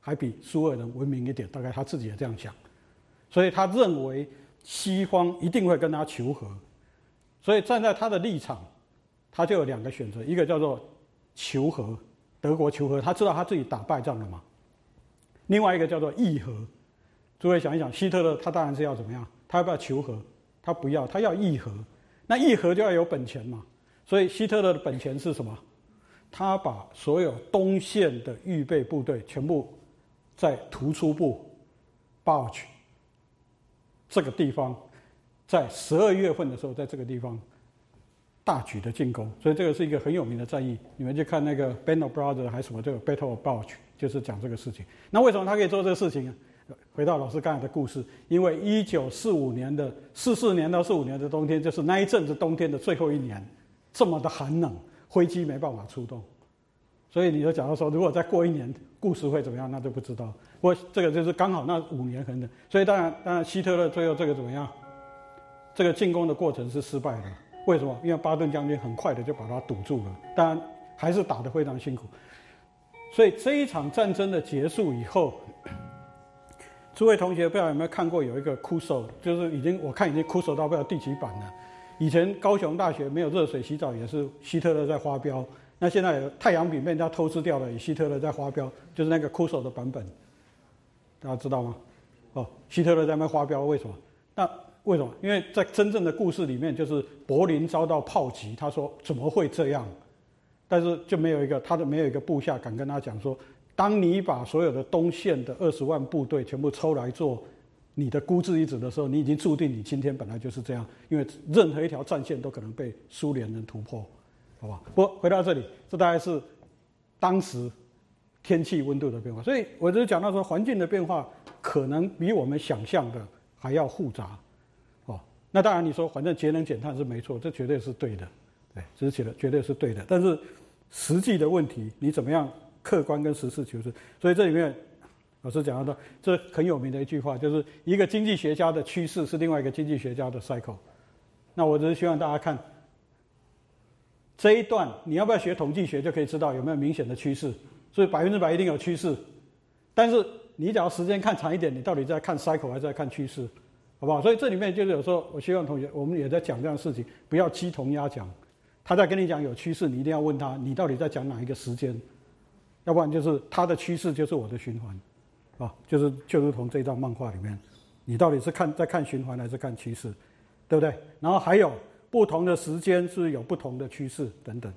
还比苏俄人文明一点，大概他自己也这样想。所以他认为西方一定会跟他求和，所以站在他的立场，他就有两个选择：一个叫做求和，德国求和，他知道他自己打败仗了嘛；另外一个叫做议和。诸位想一想，希特勒他当然是要怎么样？他要不要求和？他不要，他要议和。那议和就要有本钱嘛。所以希特勒的本钱是什么？他把所有东线的预备部队全部在突出部包去。这个地方，在十二月份的时候，在这个地方大举的进攻，所以这个是一个很有名的战役。你们去看那个 Band of Brothers 还是什么这个 Battle of Bulge，就是讲这个事情。那为什么他可以做这个事情呢？回到老师刚才的故事，因为一九四五年的四四年到四五年的冬天，就是那一阵子冬天的最后一年，这么的寒冷，飞机没办法出动。所以你就讲到说，如果再过一年，故事会怎么样？那就不知道。不过这个就是刚好那五年很冷，所以当然，当然希特勒最后这个怎么样？这个进攻的过程是失败的。为什么？因为巴顿将军很快的就把它堵住了。当然还是打得非常辛苦。所以这一场战争的结束以后，<clears throat> 诸位同学不知道有没有看过有一个哭手，就是已经我看已经哭手到不知道第几版了。以前高雄大学没有热水洗澡，也是希特勒在发飙。那现在太阳饼被人家偷吃掉了，希特勒在发飙，就是那个哭手的版本，大家知道吗？哦，希特勒在那发飙，为什么？那为什么？因为在真正的故事里面，就是柏林遭到炮击，他说怎么会这样？但是就没有一个他的没有一个部下敢跟他讲说，当你把所有的东线的二十万部队全部抽来做你的孤注一掷的时候，你已经注定你今天本来就是这样，因为任何一条战线都可能被苏联人突破。好吧，不回到这里，这大概是当时天气温度的变化，所以我就讲到说，环境的变化可能比我们想象的还要复杂。哦，那当然你说反正节能减碳是没错，这绝对是对的，对，这是的绝对是对的。但是实际的问题，你怎么样客观跟实事求是？所以这里面老师讲到的，这很有名的一句话，就是一个经济学家的趋势是另外一个经济学家的 cycle。那我只是希望大家看。这一段你要不要学统计学就可以知道有没有明显的趋势，所以百分之百一定有趋势。但是你只要时间看长一点，你到底在看 cycle 还是在看趋势？好不好？所以这里面就是有时候，我希望同学我们也在讲这样的事情，不要鸡同鸭讲。他在跟你讲有趋势，你一定要问他，你到底在讲哪一个时间？要不然就是他的趋势就是我的循环，啊，就是就如同这张漫画里面，你到底是看在看循环还是看趋势，对不对？然后还有不同的时间是有不同的趋势等等。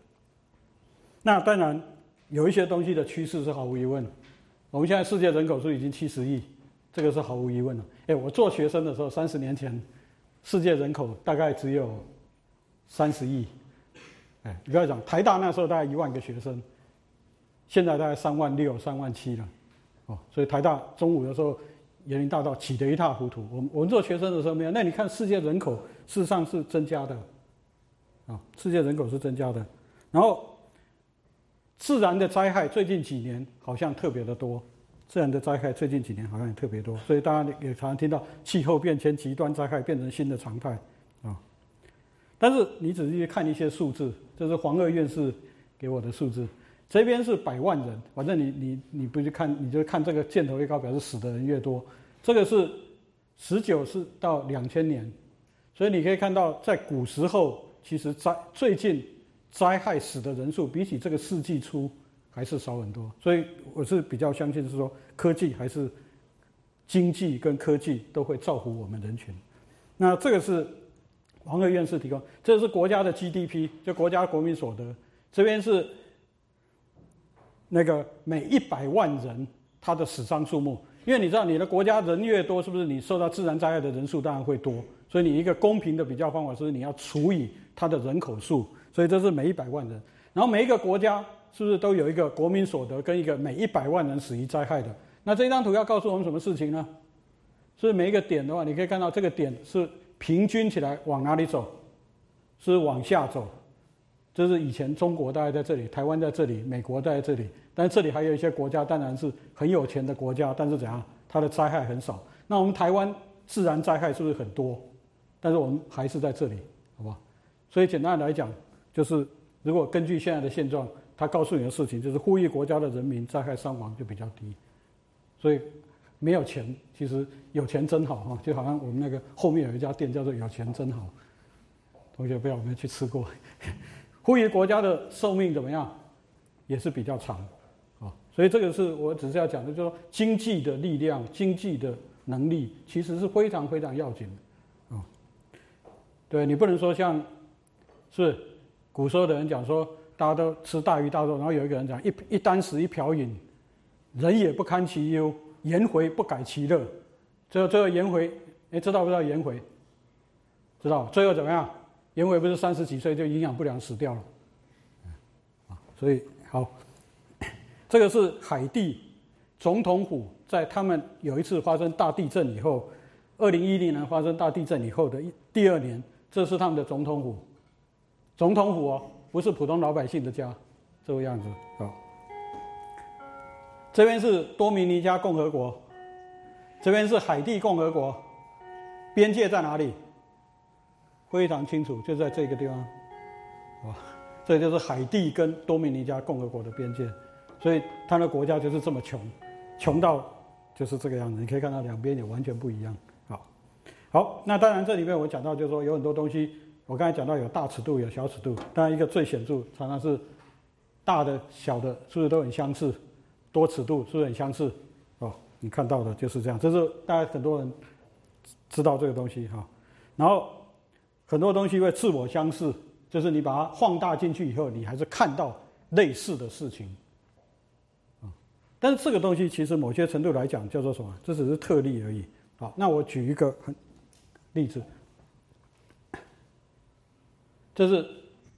那当然有一些东西的趋势是毫无疑问，我们现在世界人口数已经七十亿，这个是毫无疑问的。哎，我做学生的时候，三十年前世界人口大概只有三十亿。哎，你不要讲，台大那时候大概一万个学生，现在大概三万六、三万七了，哦，所以台大中午的时候，园林大道挤得一塌糊涂。我们我们做学生的时候没有，那你看世界人口事实上是增加的，啊，世界人口是增加的。然后自然的灾害最近几年好像特别的多，自然的灾害最近几年好像也特别多，所以大家也常常听到气候变迁、极端灾害变成新的常态，啊。但是你仔细看一些数字，这是黄二院士给我的数字，这边是百万人，反正你你你不去看，你就看这个箭头越高，表示死的人越多。这个是十九是到两千年，所以你可以看到，在古时候，其实灾最近灾害死的人数比起这个世纪初还是少很多。所以我是比较相信是说，科技还是经济跟科技都会造福我们人群。那这个是。黄河院士提供，这是国家的 GDP，就国家国民所得。这边是那个每一百万人他的死伤数目，因为你知道你的国家人越多，是不是你受到自然灾害的人数当然会多？所以你一个公平的比较方法是你要除以它的人口数，所以这是每一百万人。然后每一个国家是不是都有一个国民所得跟一个每一百万人死于灾害的？那这张图要告诉我们什么事情呢？是每一个点的话，你可以看到这个点是。平均起来往哪里走？是往下走。这是以前中国大概在这里，台湾在这里，美国在这里。但这里还有一些国家，当然是很有钱的国家，但是怎样？它的灾害很少。那我们台湾自然灾害是不是很多？但是我们还是在这里，好吧？所以简单来讲，就是如果根据现在的现状，他告诉你的事情就是呼吁国家的人民灾害伤亡就比较低。所以。没有钱，其实有钱真好哈，就好像我们那个后面有一家店叫做“有钱真好”，同学不要我们去吃过。<laughs> 呼吁国家的寿命怎么样，也是比较长，啊，所以这个是我只是要讲的，就是说经济的力量、经济的能力其实是非常非常要紧的，啊，对你不能说像是古时候的人讲说，大家都吃大鱼大肉，然后有一个人讲一一箪食一瓢饮，人也不堪其忧。颜回不改其乐，最后最后颜回，哎，知道不知道颜回？知道，最后怎么样？颜回不是三十几岁就营养不良死掉了，所以好，这个是海地总统府在他们有一次发生大地震以后，二零一零年发生大地震以后的第二年，这是他们的总统府，总统府哦，不是普通老百姓的家，这个样子啊。这边是多米尼加共和国，这边是海地共和国，边界在哪里？非常清楚，就在这个地方，哇，这就是海地跟多米尼加共和国的边界，所以它的国家就是这么穷，穷到就是这个样子。你可以看到两边也完全不一样。好，好，那当然这里面我讲到就是说有很多东西，我刚才讲到有大尺度有小尺度，当然一个最显著常常是大的小的，是不是都很相似？多尺度是不是很相似？哦，你看到的就是这样，这是大家很多人知道这个东西哈。然后很多东西会自我相似，就是你把它放大进去以后，你还是看到类似的事情啊。但是这个东西其实某些程度来讲叫做什么？这只是特例而已。好，那我举一个很例子，这是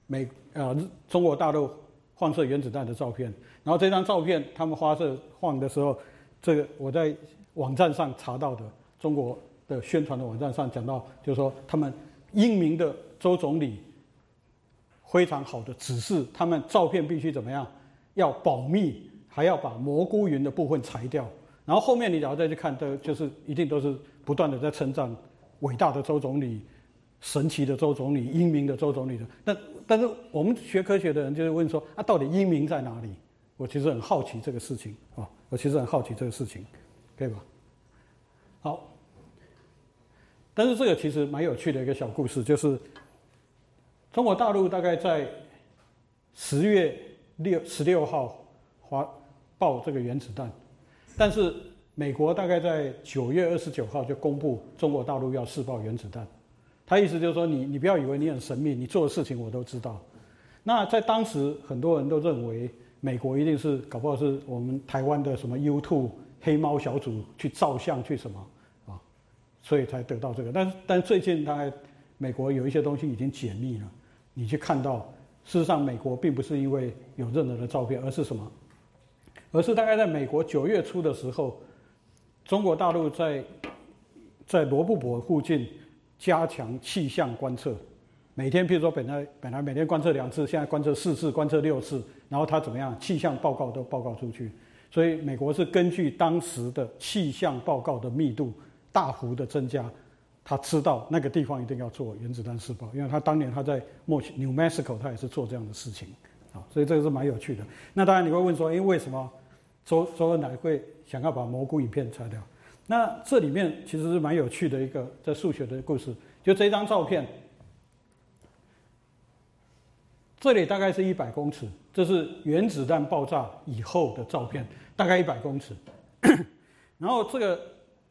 美呃中国大陆放射原子弹的照片。然后这张照片，他们发射放的时候，这个我在网站上查到的，中国的宣传的网站上讲到，就是说他们英明的周总理非常好的指示，他们照片必须怎么样，要保密，还要把蘑菇云的部分裁掉。然后后面你只要再去看，都就是一定都是不断的在称赞伟大的周总理、神奇的周总理、英明的周总理的。但但是我们学科学的人就是问说，啊，到底英明在哪里？我其实很好奇这个事情啊，我其实很好奇这个事情，可以吧？好，但是这个其实蛮有趣的一个小故事，就是中国大陆大概在十月六十六号发爆这个原子弹，但是美国大概在九月二十九号就公布中国大陆要试爆原子弹。他意思就是说，你你不要以为你很神秘，你做的事情我都知道。那在当时，很多人都认为美国一定是搞不好是我们台湾的什么 YouTube 黑猫小组去照相去什么啊，所以才得到这个。但是但最近，大概美国有一些东西已经解密了，你去看到，事实上美国并不是因为有任何的照片，而是什么？而是大概在美国九月初的时候，中国大陆在在罗布泊附近。加强气象观测，每天，譬如说本来本来每天观测两次，现在观测四次，观测六次，然后它怎么样？气象报告都报告出去，所以美国是根据当时的气象报告的密度大幅的增加，他知道那个地方一定要做原子弹试爆，因为他当年他在墨西 New Mexico 他也是做这样的事情，啊，所以这个是蛮有趣的。那当然你会问说，哎，为什么周周恩来会想要把蘑菇影片拆掉？那这里面其实是蛮有趣的一个在数学的故事，就这张照片，这里大概是一百公尺，这是原子弹爆炸以后的照片，大概一百公尺。<coughs> 然后这个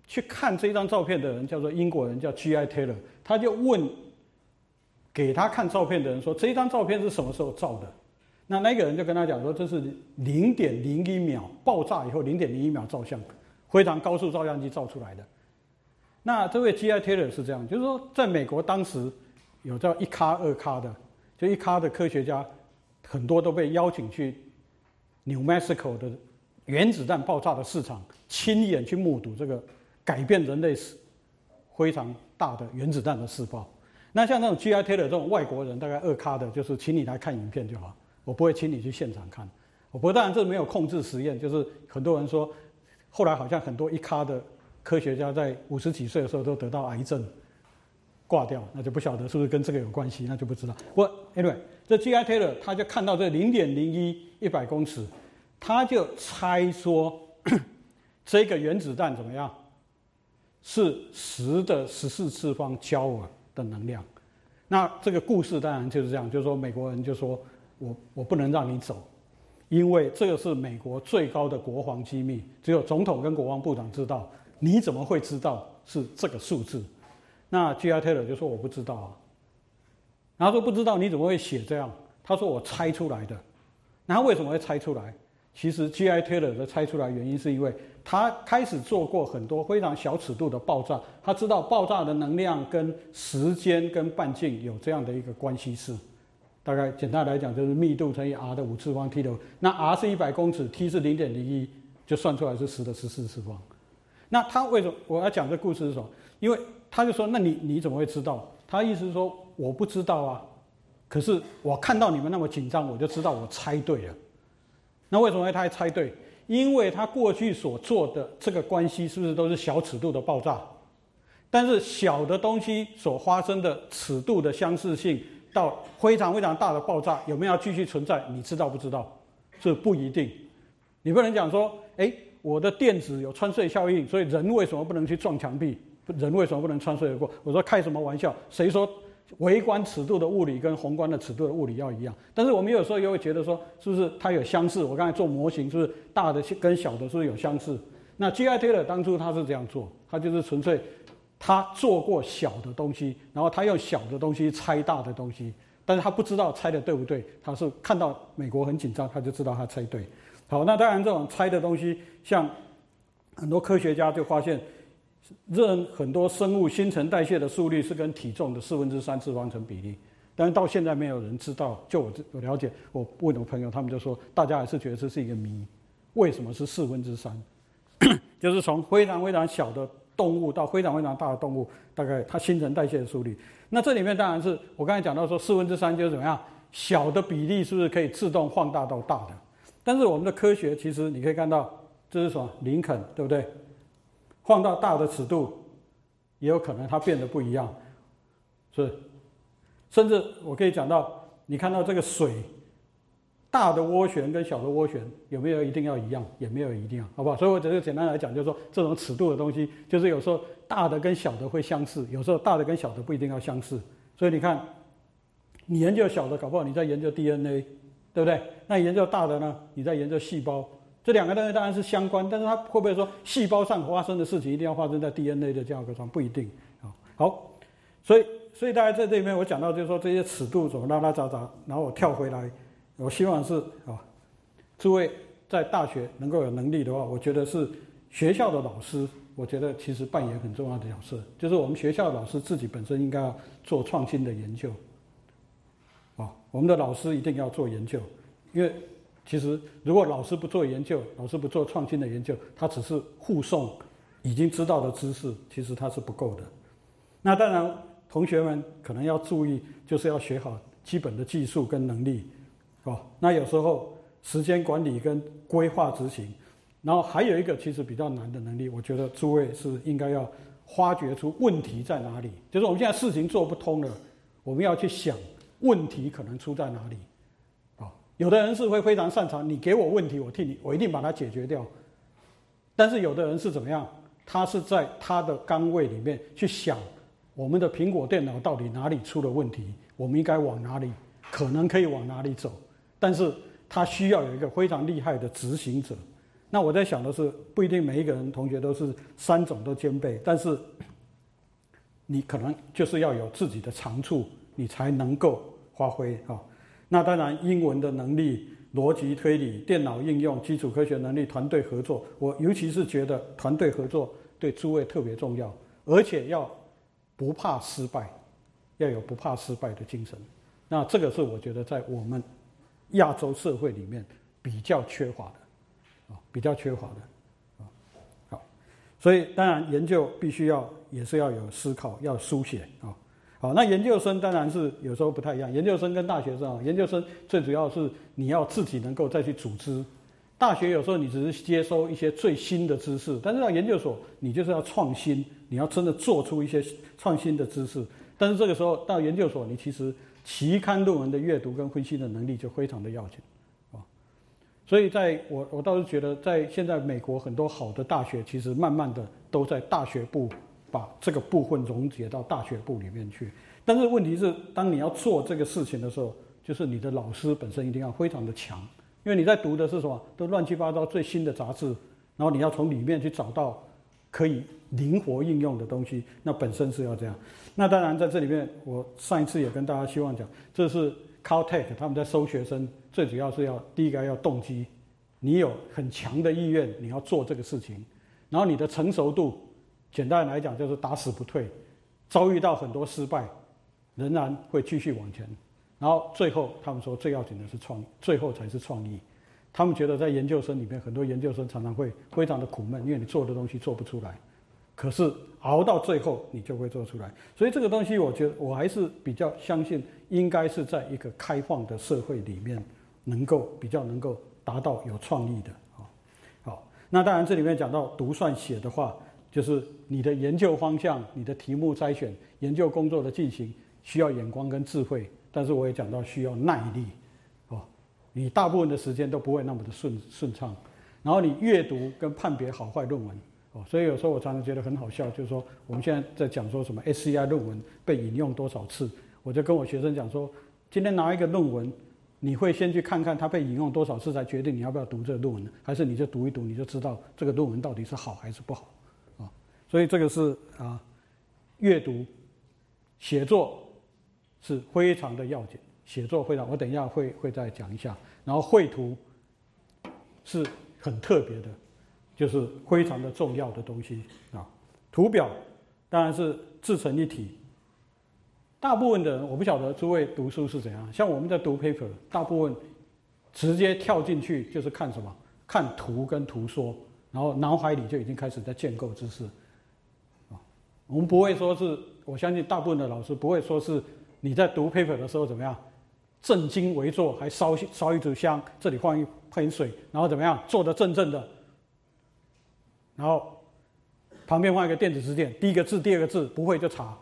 去看这张照片的人叫做英国人，叫 G.I. Taylor，他就问给他看照片的人说：“这张照片是什么时候照的？”那那个人就跟他讲说：“这是零点零一秒爆炸以后零点零一秒照相。”非常高速照相机照出来的。那这位 G.I. Taylor 是这样，就是说，在美国当时有叫一咖二咖的，就一咖的科学家很多都被邀请去 New Mexico 的原子弹爆炸的市场，亲眼去目睹这个改变人类史非常大的原子弹的试爆。那像那种 G.I. Taylor 这种外国人，大概二咖的，就是请你来看影片就好，我不会请你去现场看。我不当然这没有控制实验，就是很多人说。后来好像很多一咖的科学家在五十几岁的时候都得到癌症挂掉，那就不晓得是不是跟这个有关系，那就不知道。不，anyway，这 G.I. Taylor 他就看到这零点零一一百公尺，他就猜说 <clears throat> 这个原子弹怎么样？是十的十四次方焦耳的能量。那这个故事当然就是这样，就是说美国人就说我我不能让你走。因为这个是美国最高的国防机密，只有总统跟国防部长知道。你怎么会知道是这个数字？那 G.I. Taylor 就说我不知道啊。然后说不知道你怎么会写这样？他说我猜出来的。然后为什么会猜出来？其实 G.I. Taylor 的猜出来原因是因为他开始做过很多非常小尺度的爆炸，他知道爆炸的能量跟时间跟半径有这样的一个关系式。大概简单来讲，就是密度乘以 r 的五次方 t 的，那 r 是一百公尺，t 是零点零一，就算出来是十的十四次方。那他为什么我要讲这故事是什么？因为他就说，那你你怎么会知道？他意思是说，我不知道啊。可是我看到你们那么紧张，我就知道我猜对了。那为什么他会猜对？因为他过去所做的这个关系是不是都是小尺度的爆炸？但是小的东西所发生的尺度的相似性。到非常非常大的爆炸，有没有继续存在？你知道不知道？这不一定。你不能讲说，哎，我的电子有穿碎效应，所以人为什么不能去撞墙壁？人为什么不能穿碎而过？我说开什么玩笑？谁说微观尺度的物理跟宏观的尺度的物理要一样？但是我们有时候又会觉得说，是不是它有相似？我刚才做模型，是不是大的跟小的是不是有相似？那 G.I. Taylor 当初他是这样做，他就是纯粹。他做过小的东西，然后他用小的东西猜大的东西，但是他不知道猜的对不对。他是看到美国很紧张，他就知道他猜对。好，那当然这种猜的东西，像很多科学家就发现，任很多生物新陈代谢的速率是跟体重的四分之三次方成比例，但是到现在没有人知道。就我我了解，我问我朋友，他们就说，大家还是觉得这是一个谜，为什么是四分之三？<coughs> 就是从非常非常小的。动物到非常非常大的动物，大概它新陈代谢的速率。那这里面当然是我刚才讲到说四分之三就是怎么样，小的比例是不是可以自动放大到大的？但是我们的科学其实你可以看到，这是什么林肯对不对？放到大的尺度，也有可能它变得不一样，是。甚至我可以讲到，你看到这个水大的涡旋跟小的涡旋有没有一定要一样？也没有一定要，好不好？所以我只是简单来讲，就是说这种尺度的东西，就是有时候大的跟小的会相似，有时候大的跟小的不一定要相似。所以你看，你研究小的，搞不好你在研究 DNA，对不对？那研究大的呢？你在研究细胞。这两个东西当然是相关，但是它会不会说细胞上发生的事情一定要发生在 DNA 的架构上？不一定啊。好，所以所以大家在这里面我讲到就是说这些尺度怎么拉拉杂杂，然后我跳回来，我希望是啊，诸位在大学能够有能力的话，我觉得是学校的老师，我觉得其实扮演很重要的角色，就是我们学校老师自己本身应该要做创新的研究啊，我们的老师一定要做研究，因为。其实，如果老师不做研究，老师不做创新的研究，他只是护送已经知道的知识，其实他是不够的。那当然，同学们可能要注意，就是要学好基本的技术跟能力，哦。那有时候时间管理跟规划执行，然后还有一个其实比较难的能力，我觉得诸位是应该要发掘出问题在哪里。就是我们现在事情做不通了，我们要去想问题可能出在哪里。有的人是会非常擅长，你给我问题，我替你，我一定把它解决掉。但是有的人是怎么样？他是在他的岗位里面去想，我们的苹果电脑到底哪里出了问题，我们应该往哪里，可能可以往哪里走。但是他需要有一个非常厉害的执行者。那我在想的是，不一定每一个人同学都是三种都兼备，但是你可能就是要有自己的长处，你才能够发挥啊。那当然，英文的能力、逻辑推理、电脑应用、基础科学能力、团队合作，我尤其是觉得团队合作对诸位特别重要，而且要不怕失败，要有不怕失败的精神。那这个是我觉得在我们亚洲社会里面比较缺乏的，啊，比较缺乏的，啊，好，所以当然研究必须要也是要有思考，要书写啊。好，那研究生当然是有时候不太一样。研究生跟大学生啊，研究生最主要是你要自己能够再去组织。大学有时候你只是接收一些最新的知识，但是到研究所你就是要创新，你要真的做出一些创新的知识。但是这个时候到研究所，你其实期刊论文的阅读跟分析的能力就非常的要紧啊。所以在我我倒是觉得，在现在美国很多好的大学，其实慢慢的都在大学部。把这个部分溶解到大学部里面去，但是问题是，当你要做这个事情的时候，就是你的老师本身一定要非常的强，因为你在读的是什么，都乱七八糟最新的杂志，然后你要从里面去找到可以灵活应用的东西，那本身是要这样。那当然在这里面，我上一次也跟大家希望讲，这是 Caltech 他们在收学生，最主要是要第一个要动机，你有很强的意愿，你要做这个事情，然后你的成熟度。简单来讲，就是打死不退，遭遇到很多失败，仍然会继续往前。然后最后，他们说最要紧的是创，最后才是创意。他们觉得在研究生里面，很多研究生常常会非常的苦闷，因为你做的东西做不出来。可是熬到最后，你就会做出来。所以这个东西，我觉得我还是比较相信，应该是在一个开放的社会里面，能够比较能够达到有创意的啊。好，那当然这里面讲到读算写的话。就是你的研究方向、你的题目筛选、研究工作的进行，需要眼光跟智慧。但是我也讲到需要耐力，你大部分的时间都不会那么的顺顺畅。然后你阅读跟判别好坏论文，哦，所以有时候我常常觉得很好笑，就是说我们现在在讲说什么 SCI 论文被引用多少次，我就跟我学生讲说，今天拿一个论文，你会先去看看它被引用多少次，才决定你要不要读这个论文，还是你就读一读，你就知道这个论文到底是好还是不好啊。所以这个是啊，阅读、写作是非常的要紧。写作非常，我等一下会会再讲一下。然后绘图是很特别的，就是非常的重要的东西啊。图表当然是自成一体。大部分的人，我不晓得诸位读书是怎样。像我们在读 paper，大部分直接跳进去就是看什么？看图跟图说，然后脑海里就已经开始在建构知识啊。我们不会说是，我相信大部分的老师不会说是你在读 paper 的时候怎么样，正襟危坐，还烧烧一炷香，这里放一盆水，然后怎么样坐得正正的，然后旁边放一个电子词典，第一个字第二个字不会就查，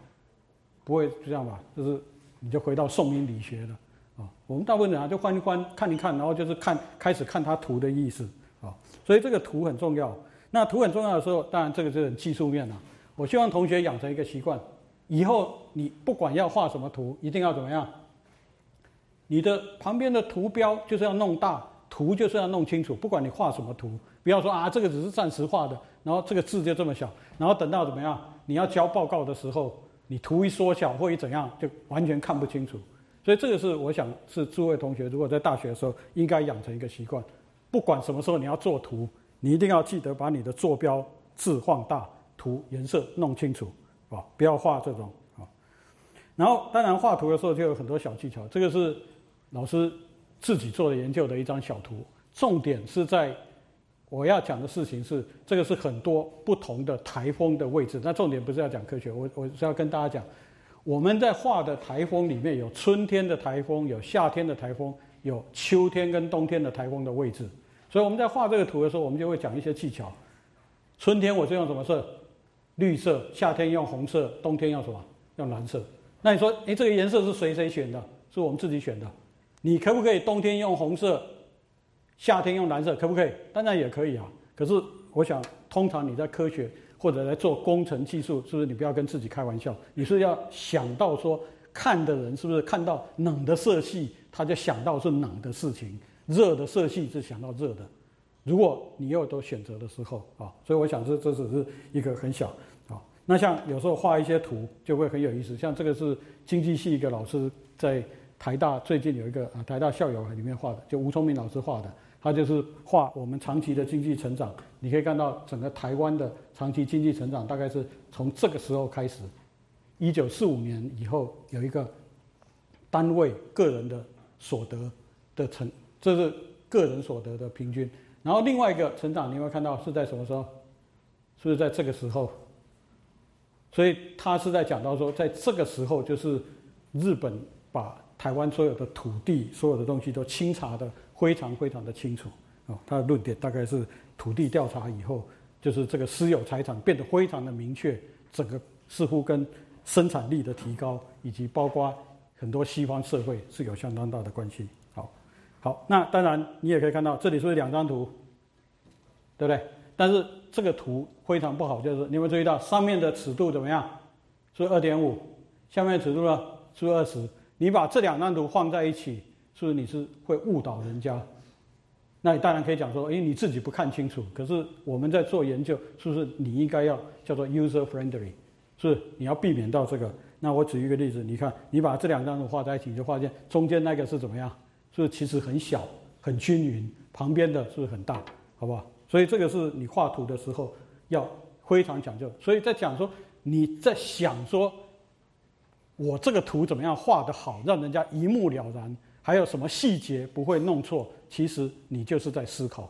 不会就这样吧，就是你就回到宋明理学了，啊。我们大部分人啊就翻一翻看一看，然后就是看开始看它图的意思啊。所以这个图很重要。那图很重要的时候，当然这个是很技术面了。我希望同学养成一个习惯，以后你不管要画什么图，一定要怎么样？你的旁边的图标就是要弄大，图就是要弄清楚。不管你画什么图，不要说啊这个只是暂时画的，然后这个字就这么小，然后等到怎么样？你要交报告的时候。你图一缩小或一怎样，就完全看不清楚。所以这个是我想是诸位同学如果在大学的时候应该养成一个习惯，不管什么时候你要做图，你一定要记得把你的坐标字放大，图颜色弄清楚啊，不要画这种啊。然后当然画图的时候就有很多小技巧，这个是老师自己做的研究的一张小图，重点是在。我要讲的事情是，这个是很多不同的台风的位置。那重点不是要讲科学，我我是要跟大家讲，我们在画的台风里面有春天的台风，有夏天的台风，有秋天跟冬天的台风的位置。所以我们在画这个图的时候，我们就会讲一些技巧。春天我是用什么色？绿色。夏天用红色，冬天用什么？用蓝色。那你说，诶，这个颜色是谁谁选的？是我们自己选的。你可不可以冬天用红色？夏天用蓝色可不可以？当然也可以啊。可是我想，通常你在科学或者在做工程技术，是不是你不要跟自己开玩笑？你是要想到说，看的人是不是看到冷的色系，他就想到是冷的事情；热的色系是想到热的。如果你又都选择的时候啊，所以我想这这只是一个很小啊。那像有时候画一些图就会很有意思，像这个是经济系一个老师在台大最近有一个啊台大校友里面画的，就吴聪明老师画的。他就是画我们长期的经济成长，你可以看到整个台湾的长期经济成长大概是从这个时候开始，一九四五年以后有一个单位个人的所得的成，这是个人所得的平均。然后另外一个成长，你会看到是在什么时候？是不是在这个时候？所以他是在讲到说，在这个时候就是日本把台湾所有的土地、所有的东西都清查的。非常非常的清楚哦，他的论点大概是土地调查以后，就是这个私有财产变得非常的明确，整个似乎跟生产力的提高以及包括很多西方社会是有相当大的关系。好，好，那当然你也可以看到这里是不是两张图，对不对？但是这个图非常不好，就是你有没有注意到上面的尺度怎么样？是二点五，下面尺度呢是二十。你把这两张图放在一起。是不是你是会误导人家？那你当然可以讲说，哎，你自己不看清楚。可是我们在做研究，是不是你应该要叫做 user friendly？是，你要避免到这个。那我举一个例子，你看，你把这两张图画在一起，就发现中间那个是怎么样？是不是其实很小、很均匀，旁边的是不是很大，好不好？所以这个是你画图的时候要非常讲究。所以在讲说你在想说，我这个图怎么样画得好，让人家一目了然。还有什么细节不会弄错？其实你就是在思考，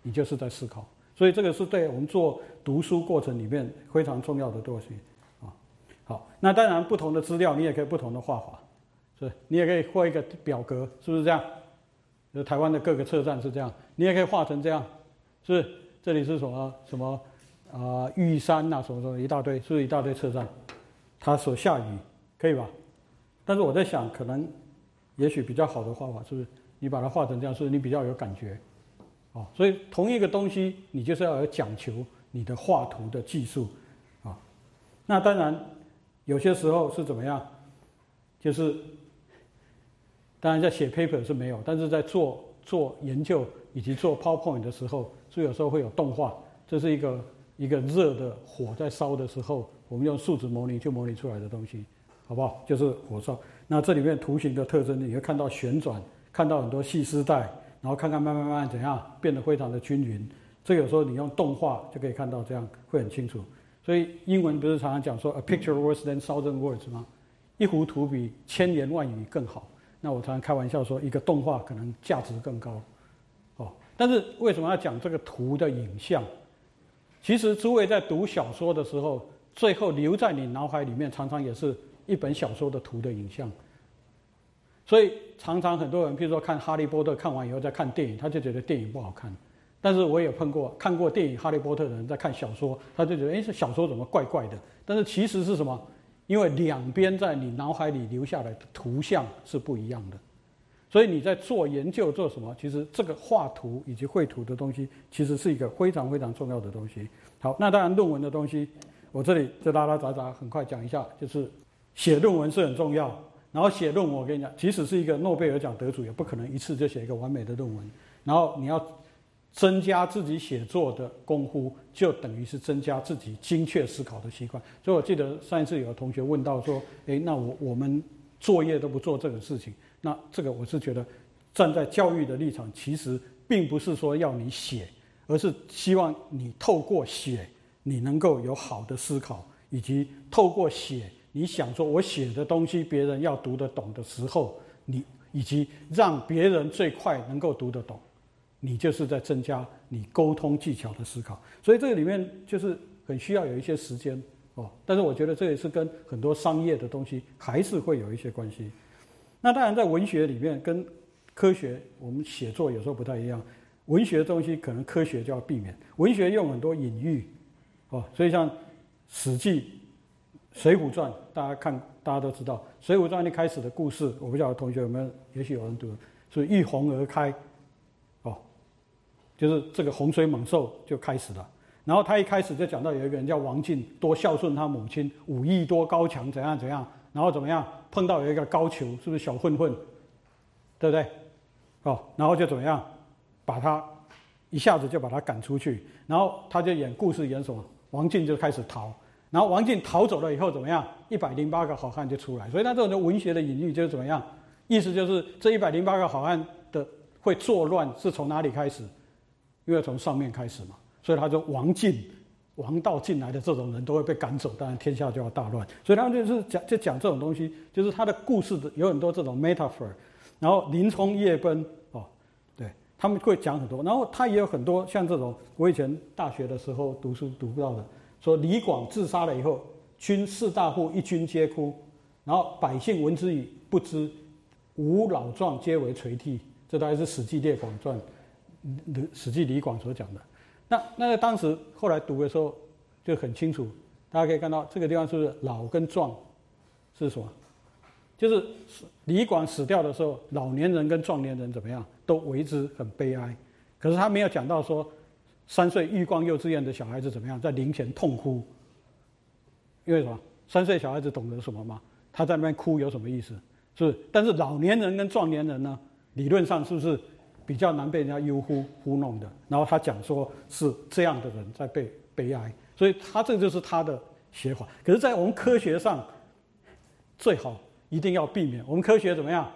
你就是在思考。所以这个是对我们做读书过程里面非常重要的东西啊。好，那当然不同的资料你也可以不同的画法，是，你也可以画一个表格，是不是这样？就台湾的各个车站是这样，你也可以画成这样，是是？这里是什么什么啊？玉山呐，什么什么一大堆，是不是一大堆车站？它所下雨，可以吧？但是我在想，可能。也许比较好的画法是不是？你把它画成这样，是不是你比较有感觉？哦，所以同一个东西，你就是要有讲求你的画图的技术啊。那当然，有些时候是怎么样？就是当然在写 paper 是没有，但是在做做研究以及做 PowerPoint 的时候，是有时候会有动画。这是一个一个热的火在烧的时候，我们用数值模拟就模拟出来的东西，好不好？就是火烧。那这里面图形的特征，你会看到旋转，看到很多细丝带，然后看看慢慢慢慢怎样变得非常的均匀。这有时候你用动画就可以看到，这样会很清楚。所以英文不是常常讲说 “a picture worse than thousand words” 吗？一幅图比千言万语更好。那我常常开玩笑说，一个动画可能价值更高。哦，但是为什么要讲这个图的影像？其实诸位在读小说的时候，最后留在你脑海里面，常常也是。一本小说的图的影像，所以常常很多人，比如说看《哈利波特》，看完以后再看电影，他就觉得电影不好看。但是我也碰过看过电影《哈利波特》的人，在看小说，他就觉得，哎，这小说怎么怪怪的？但是其实是什么？因为两边在你脑海里留下来的图像是不一样的。所以你在做研究做什么？其实这个画图以及绘图的东西，其实是一个非常非常重要的东西。好，那当然论文的东西，我这里就拉拉杂杂很快讲一下，就是写论文是很重要。然后写论文，我跟你讲，即使是一个诺贝尔奖得主，也不可能一次就写一个完美的论文。然后你要增加自己写作的功夫，就等于是增加自己精确思考的习惯。所以我记得上一次有个同学问到说：“诶，那我我们作业都不做这个事情，那这个我是觉得站在教育的立场，其实并不是说要你写，而是希望你透过写，你能够有好的思考，以及透过写。”你想说，我写的东西别人要读得懂的时候，你以及让别人最快能够读得懂，你就是在增加你沟通技巧的思考。所以这个里面就是很需要有一些时间哦。但是我觉得这也是跟很多商业的东西还是会有一些关系。那当然在文学里面跟科学，我们写作有时候不太一样。文学的东西可能科学就要避免，文学用很多隐喻哦，所以像《史记》。《水浒传》，大家看，大家都知道，《水浒传》一开始的故事，我不晓得同学有没有，也许有人读，是遇洪而开，哦，就是这个洪水猛兽就开始了。然后他一开始就讲到有一个人叫王进，多孝顺他母亲，武艺多高强，怎样怎样，然后怎么样，碰到有一个高俅，是不是小混混，对不对？哦，然后就怎么样，把他一下子就把他赶出去，然后他就演故事演什么，王进就开始逃。然后王进逃走了以后怎么样？一百零八个好汉就出来，所以他这种文学的隐喻就是怎么样？意思就是这一百零八个好汉的会作乱是从哪里开始？因为从上面开始嘛。所以他说王进、王道进来的这种人都会被赶走，当然天下就要大乱。所以他就是讲就讲这种东西，就是他的故事的有很多这种 metaphor。然后林冲夜奔哦，对他们会讲很多。然后他也有很多像这种我以前大学的时候读书读到的。说李广自杀了以后，军士大夫一军皆哭，然后百姓闻之以不知，吾老壮皆为垂涕。这大概是《史记列广传》《史记李广》所讲的。那那在当时后来读的时候就很清楚，大家可以看到这个地方是不是老跟壮是什么？就是李广死掉的时候，老年人跟壮年人怎么样都为之很悲哀。可是他没有讲到说。三岁玉光幼稚园的小孩子怎么样？在灵前痛哭，因为什么？三岁小孩子懂得什么吗？他在那边哭有什么意思？是？但是老年人跟壮年人呢？理论上是不是比较难被人家悠忽糊弄的？然后他讲说是这样的人在被悲哀，所以他这就是他的写法。可是，在我们科学上，最好一定要避免。我们科学怎么样？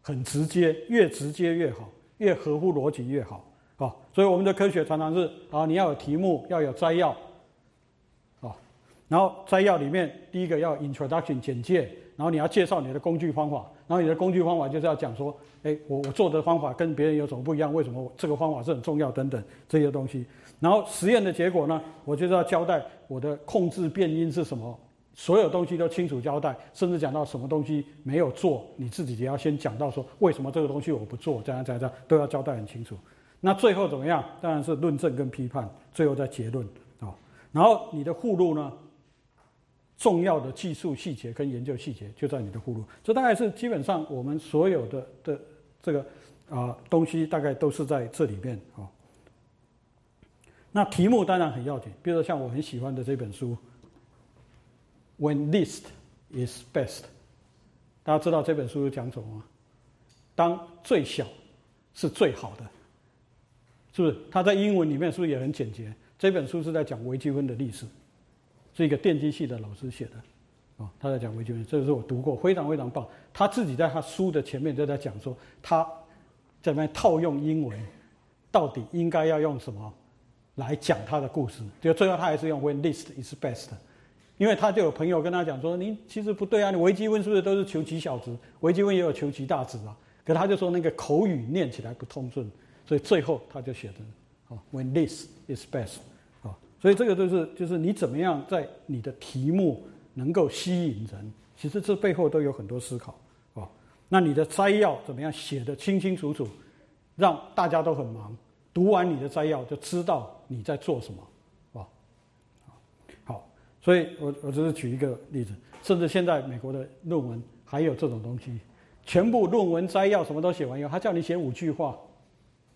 很直接，越直接越好，越合乎逻辑越好。啊，所以我们的科学常常是啊，你要有题目，要有摘要，啊，然后摘要里面第一个要 introduction 简介，然后你要介绍你的工具方法，然后你的工具方法就是要讲说，哎，我我做的方法跟别人有什么不一样，为什么这个方法是很重要等等这些东西，然后实验的结果呢，我就是要交代我的控制变因是什么，所有东西都清楚交代，甚至讲到什么东西没有做，你自己也要先讲到说为什么这个东西我不做，这样这样这样都要交代很清楚。那最后怎么样？当然是论证跟批判，最后再结论啊。然后你的附录呢，重要的技术细节跟研究细节就在你的附录。这大概是基本上我们所有的的这个啊东西，大概都是在这里面啊。那题目当然很要紧，比如说像我很喜欢的这本书，When least is best，大家知道这本书讲什么吗？当最小是最好的。是不是？他在英文里面是不是也很简洁？这本书是在讲微积分的历史，是一个电机系的老师写的，哦，他在讲微积分，这是我读过，非常非常棒。他自己在他书的前面就在讲说，他在那套用英文，到底应该要用什么来讲他的故事？就最后他还是用 When least is best，因为他就有朋友跟他讲说，你其实不对啊，你微积分是不是都是求极小值？微积分也有求极大值啊？可他就说那个口语念起来不通顺。所以最后他就写的，哦，When this is best，啊，所以这个就是就是你怎么样在你的题目能够吸引人，其实这背后都有很多思考，啊，那你的摘要怎么样写的清清楚楚，让大家都很忙，读完你的摘要就知道你在做什么，啊，好，所以我我只是举一个例子，甚至现在美国的论文还有这种东西。全部论文摘要什么都写完以后，他叫你写五句话，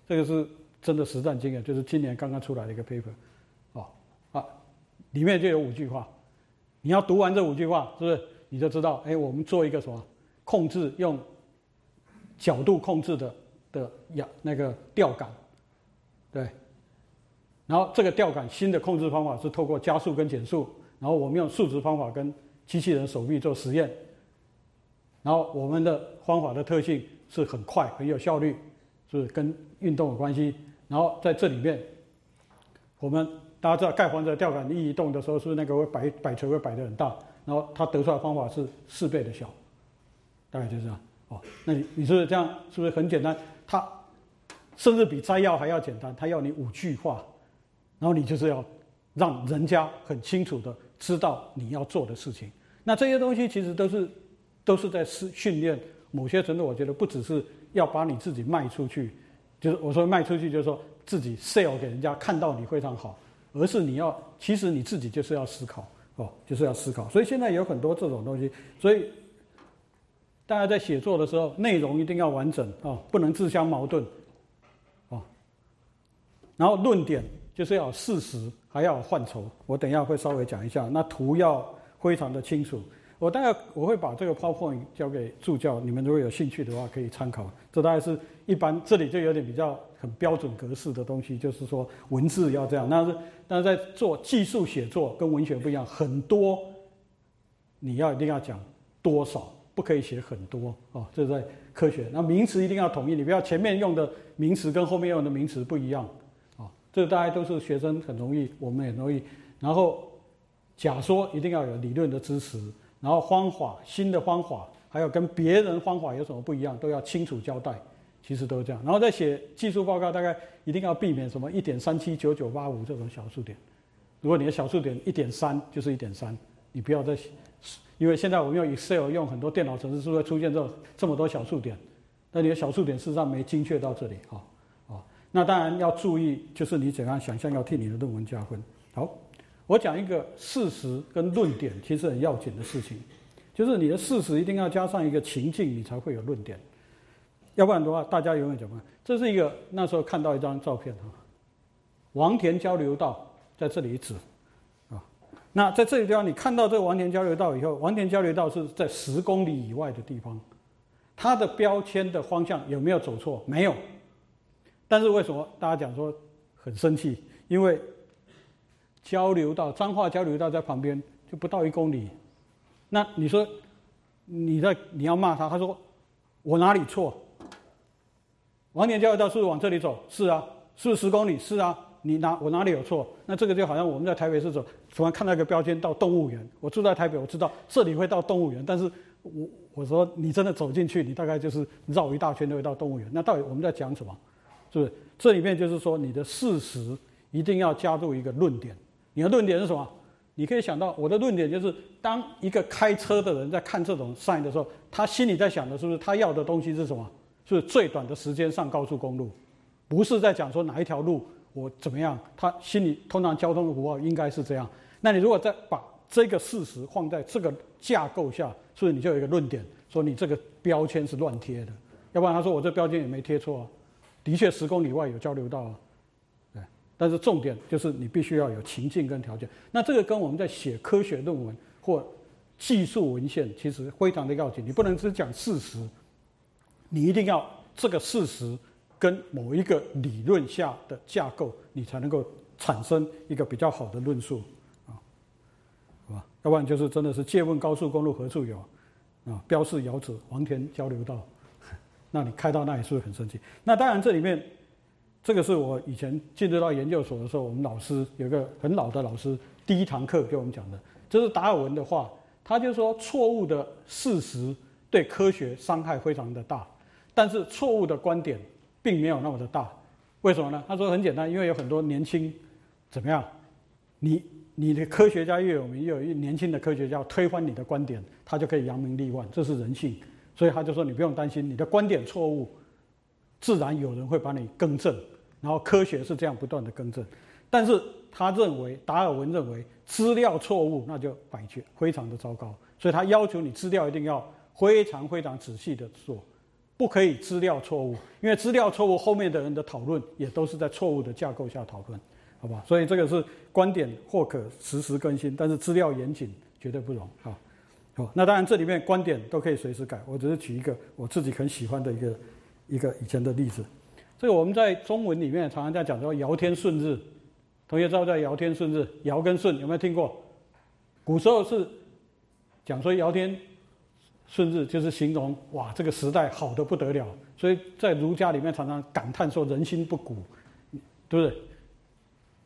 这个是真的实战经验，就是今年刚刚出来的一个 paper，哦啊，里面就有五句话，你要读完这五句话，是不是你就知道？哎，我们做一个什么控制，用角度控制的的呀那个吊杆，对，然后这个吊杆新的控制方法是透过加速跟减速，然后我们用数值方法跟机器人手臂做实验。然后我们的方法的特性是很快、很有效率，是跟运动有关系。然后在这里面，我们大家知道盖房子吊杆一移动的时候，是不是那个会摆摆锤会摆得很大？然后它得出来的方法是四倍的小，大概就是这样。哦，那你你是这样是不是很简单？它甚至比摘要还要简单，它要你五句话，然后你就是要让人家很清楚的知道你要做的事情。那这些东西其实都是。都是在训训练某些程度，我觉得不只是要把你自己卖出去，就是我说卖出去，就是说自己 sell 给人家看到你非常好，而是你要其实你自己就是要思考哦，就是要思考。所以现在有很多这种东西，所以大家在写作的时候，内容一定要完整哦，不能自相矛盾哦。然后论点就是要事实，还要范畴。我等一下会稍微讲一下，那图要非常的清楚。我大概我会把这个 PowerPoint 交给助教，你们如果有兴趣的话可以参考。这大概是一般，这里就有点比较很标准格式的东西，就是说文字要这样。但是但是在做技术写作跟文学不一样，很多你要一定要讲多少，不可以写很多哦。这是在科学，那名词一定要统一，你不要前面用的名词跟后面用的名词不一样啊。这大家都是学生很容易，我们也容易。然后假说一定要有理论的支持。然后方法新的方法，还有跟别人方法有什么不一样，都要清楚交代。其实都是这样。然后再写技术报告，大概一定要避免什么一点三七九九八五这种小数点。如果你的小数点一点三，就是一点三，你不要再写。因为现在我们用 Excel 用很多电脑程式，是不是出现这这么多小数点？那你的小数点事实上没精确到这里啊啊。那当然要注意，就是你怎样想象要替你的论文加分。好。我讲一个事实跟论点，其实很要紧的事情，就是你的事实一定要加上一个情境，你才会有论点。要不然的话，大家永远讲不这是一个那时候看到一张照片哈，王田交流道在这里指啊。那在这里地方，你看到这个王田交流道以后，王田交流道是在十公里以外的地方，它的标签的方向有没有走错？没有。但是为什么大家讲说很生气？因为交流道，彰化交流道在旁边，就不到一公里。那你说，你在你要骂他，他说我哪里错？王田交流道是不是往这里走？是啊，是不是十公里？是啊，你哪我哪里有错？那这个就好像我们在台北市走，突然看到一个标签到动物园。我住在台北，我知道这里会到动物园，但是我我说你真的走进去，你大概就是绕一大圈都会到动物园。那到底我们在讲什么？是不是？这里面就是说你的事实一定要加入一个论点。你的论点是什么？你可以想到，我的论点就是，当一个开车的人在看这种 sign 的时候，他心里在想的是不是他要的东西是什么？是最短的时间上高速公路，不是在讲说哪一条路我怎么样。他心里通常交通的符号应该是这样。那你如果再把这个事实放在这个架构下，是不是你就有一个论点，说你这个标签是乱贴的？要不然他说我这标签也没贴错啊，的确十公里外有交流道啊。但是重点就是你必须要有情境跟条件。那这个跟我们在写科学论文或技术文献其实非常的要紧。你不能只讲事实，你一定要这个事实跟某一个理论下的架构，你才能够产生一个比较好的论述啊，好吧？要不然就是真的是借问高速公路何处有啊？标示遥指黄田交流道，<laughs> 那你开到那里是不是很生气？那当然这里面。这个是我以前进入到研究所的时候，我们老师有个很老的老师，第一堂课给我们讲的，这是达尔文的话，他就说错误的事实对科学伤害非常的大，但是错误的观点并没有那么的大，为什么呢？他说很简单，因为有很多年轻怎么样，你你的科学家越有名，越有一年轻的科学家推翻你的观点，他就可以扬名立万，这是人性，所以他就说你不用担心你的观点错误。自然有人会把你更正，然后科学是这样不断的更正，但是他认为达尔文认为资料错误那就百绝非常的糟糕，所以他要求你资料一定要非常非常仔细的做，不可以资料错误，因为资料错误后面的人的讨论也都是在错误的架构下讨论，好吧？所以这个是观点或可实时更新，但是资料严谨绝对不容啊。好，那当然这里面观点都可以随时改，我只是举一个我自己很喜欢的一个一个以前的例子。这个我们在中文里面常常在讲说“尧天舜日”，同学知道在“尧天舜日”，尧跟舜有没有听过？古时候是讲说“尧天舜日”，就是形容哇这个时代好的不得了，所以在儒家里面常常感叹说“人心不古”，对不对？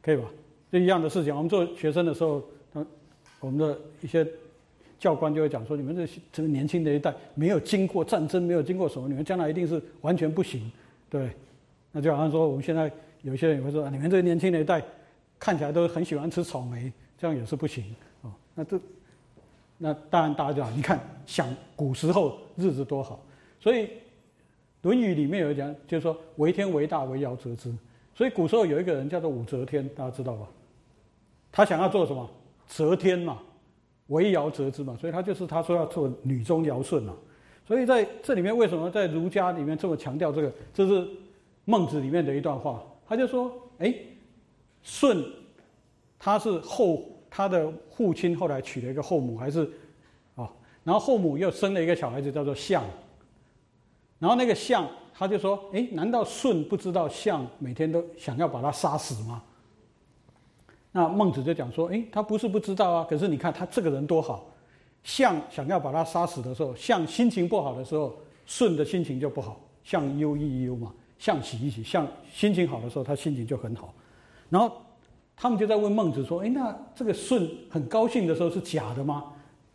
可以吧？这一样的事情，我们做学生的时候，我们的一些。教官就会讲说：“你们这这个年轻的一代没有经过战争，没有经过什么，你们将来一定是完全不行，对？那就好像说，我们现在有些人也会说：你们这个年轻的一代看起来都很喜欢吃草莓，这样也是不行哦。那这那当然大家讲，你看想古时候日子多好，所以《论语》里面有讲，就是说为天为大，为尧则之。所以古时候有一个人叫做武则天，大家知道吧？他想要做什么？则天嘛。”为尧则之嘛，所以他就是他说要做女中尧舜嘛，所以在这里面为什么在儒家里面这么强调这个？这是孟子里面的一段话，他就说：哎，舜他是后他的父亲后来娶了一个后母，还是啊？然后后母又生了一个小孩子叫做象，然后那个象他就说：哎，难道舜不知道象每天都想要把他杀死吗？那孟子就讲说：“诶，他不是不知道啊，可是你看他这个人多好。象想要把他杀死的时候，象心情不好的时候，舜的心情就不好。象忧亦忧嘛，象喜一喜。象心情好的时候，他心情就很好。然后他们就在问孟子说：‘诶，那这个舜很高兴的时候是假的吗？’